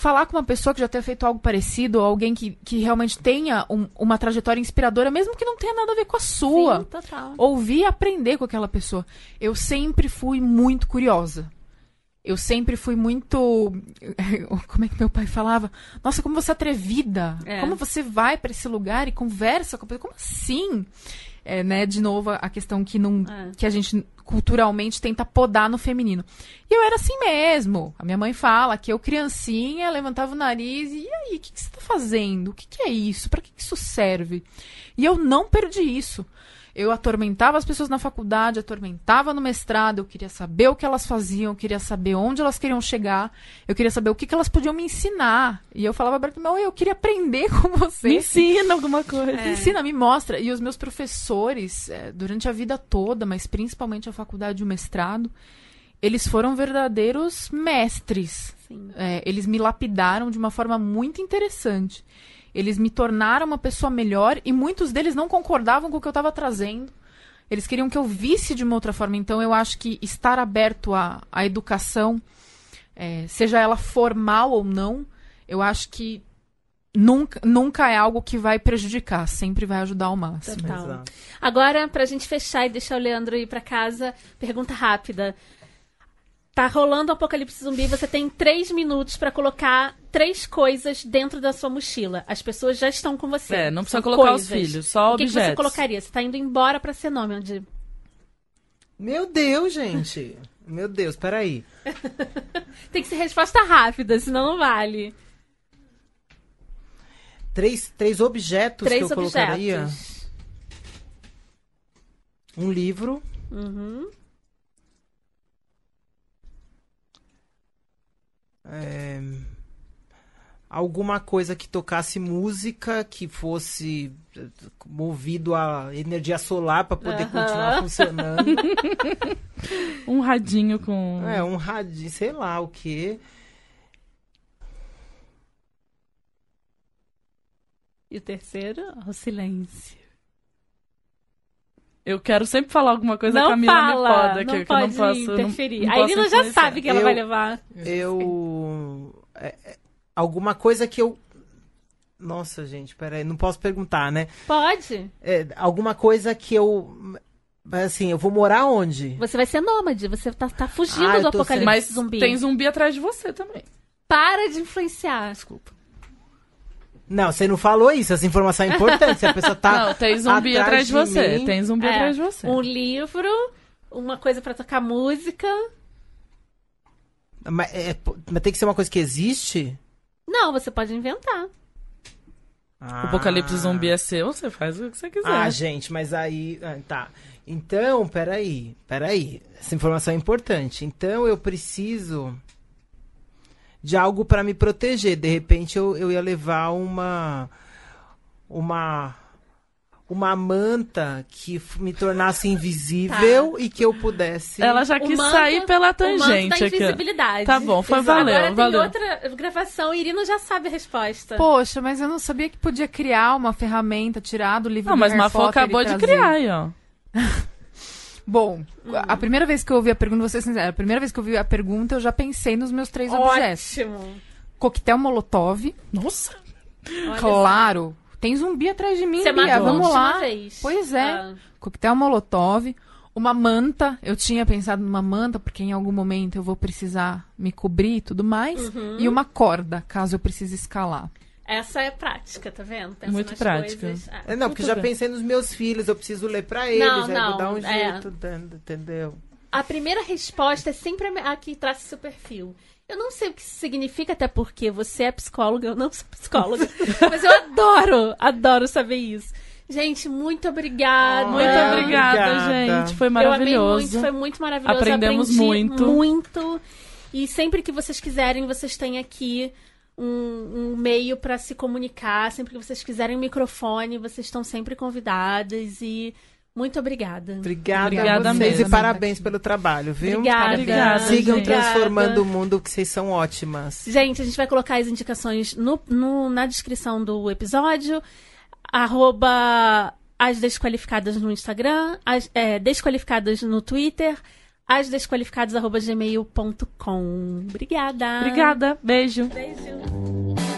Falar com uma pessoa que já tenha feito algo parecido, ou alguém que, que realmente tenha um- uma trajetória inspiradora, mesmo que não tenha nada a ver com a sua. Sim, total. Ouvir e aprender com aquela pessoa. Eu sempre fui muito curiosa. Eu sempre fui muito. Como é que meu pai falava? Nossa, como você é atrevida. É. Como você vai pra esse lugar e conversa com a pessoa. Como assim? É, né, de novo, a questão que não. É. que a gente culturalmente tenta podar no feminino. E eu era assim mesmo. A minha mãe fala que eu, criancinha, levantava o nariz e, e aí, o que, que você tá fazendo? O que, que é isso? Pra que, que isso serve? E eu não perdi isso. Eu atormentava as pessoas na faculdade, atormentava no mestrado, eu queria saber o que elas faziam, eu queria saber onde elas queriam chegar, eu queria saber o que, que elas podiam me ensinar. E eu falava pra meu, eu queria aprender com você. Me ensina alguma coisa. É. Me ensina, me mostra. E os meus professores, eh, durante a vida toda, mas principalmente a faculdade e o mestrado, eles foram verdadeiros mestres. É, eles me lapidaram de uma forma muito interessante. Eles me tornaram uma pessoa melhor e muitos deles não concordavam com o que eu estava trazendo. Eles queriam que eu visse de uma outra forma. Então, eu acho que estar aberto à, à educação, é, seja ela formal ou não, eu acho que nunca, nunca é algo que vai prejudicar, sempre vai ajudar ao máximo. Total. Exato. Agora, pra gente fechar e deixar o Leandro ir pra casa, pergunta rápida. Tá rolando o apocalipse zumbi, você tem três minutos pra colocar três coisas dentro da sua mochila. As pessoas já estão com você. É, não precisa São colocar os coisas. filhos, só O que, que você objetos. colocaria? Você tá indo embora pra ser nômade. Meu Deus, gente. Meu Deus, peraí. Tem que ser resposta rápida, senão não vale. Três, três objetos três que eu colocaria. objetos. Um livro. Uhum. É, alguma coisa que tocasse música, que fosse eh, movido a energia solar para poder continuar funcionando. Um radinho com. é, um rádio, sei lá o quê. E o terceiro, o silêncio. Eu quero sempre falar alguma coisa, a não Camila fala, me poda, não que, que eu pode não posso. não- interferir. não a posso Irina já sabe que ela Eu- vai levar. Eu. é, é, alguma coisa que eu. Nossa, gente, peraí, não posso perguntar, né? Pode. É, alguma coisa que eu. Assim, eu vou morar onde? Você vai ser nômade, você tá, tá fugindo Ah, do apocalipse Mas zumbi. tem zumbi atrás de você também. Para de influenciar. Desculpa. Não, você não falou isso, essa informação é importante. Se a pessoa tá. não, tem zumbi atrás, de você. mim, Tem zumbi É, atrás de você. Um livro, uma coisa pra tocar música. Mas, é, mas tem que ser uma coisa que existe? Não, você pode inventar. Ah. O apocalipse zumbi é seu, você faz o que você quiser. Ah, gente, mas aí. Ah, tá. Então, peraí, peraí. Essa informação é importante. Então eu preciso de algo para me proteger. De repente eu, eu ia levar uma. Uma uma manta que me tornasse invisível tá. e que eu pudesse. Ela já quis manto, sair pela tangente o da invisibilidade. Aqui. Tá bom, foi valeu, Agora valeu. tem outra gravação, Irina já sabe a resposta. Poxa, mas eu não sabia que podia criar uma ferramenta, tirar do livro Não, do mas Mafô acabou de criar aí, ó. Bom, hum. a primeira vez que eu ouvi a pergunta, vou ser sincera, a primeira vez que eu ouvi a pergunta, eu já pensei nos meus três Ótimo. objetos. Coquetel Molotov. Nossa! Claro. Tem zumbi atrás de mim, Você Bia. Vamos lá. Vez. Pois é. Ah. Coquetel Molotov. Uma manta. Eu tinha pensado numa manta, porque em algum momento eu vou precisar me cobrir e tudo mais. Uhum. E uma corda, caso eu precise escalar. Essa é prática, tá vendo? Pensa Muito prática. Coisas... É, não, porque já bem. pensei nos meus filhos, eu preciso ler para eles, não, não, vou dar um é... jeito, entendeu? A primeira resposta é sempre a que traz seu perfil. Eu não sei o que isso significa, até porque você é psicóloga, eu não sou psicóloga. mas eu adoro, adoro saber isso. Gente, muito obrigada. Oh, muito obrigada, obrigada, gente. Foi maravilhoso. Eu amei muito, foi muito maravilhoso. Aprendemos Aprendi muito. Muito. E sempre que vocês quiserem, vocês têm aqui um, um meio para se comunicar. Sempre que vocês quiserem um microfone, vocês estão sempre convidadas. E muito obrigada. Obrigada, obrigada a vocês mesmo. e parabéns pelo trabalho, viu? Obrigada. obrigada Sigam gente. transformando o mundo, que vocês são ótimas. Gente, a gente vai colocar as indicações no, no na descrição do episódio. Arroba as desqualificadas no Instagram, as é, desqualificadas no Twitter, asdesqualificados.gmail.com. Obrigada. Obrigada. Beijo. Beijo.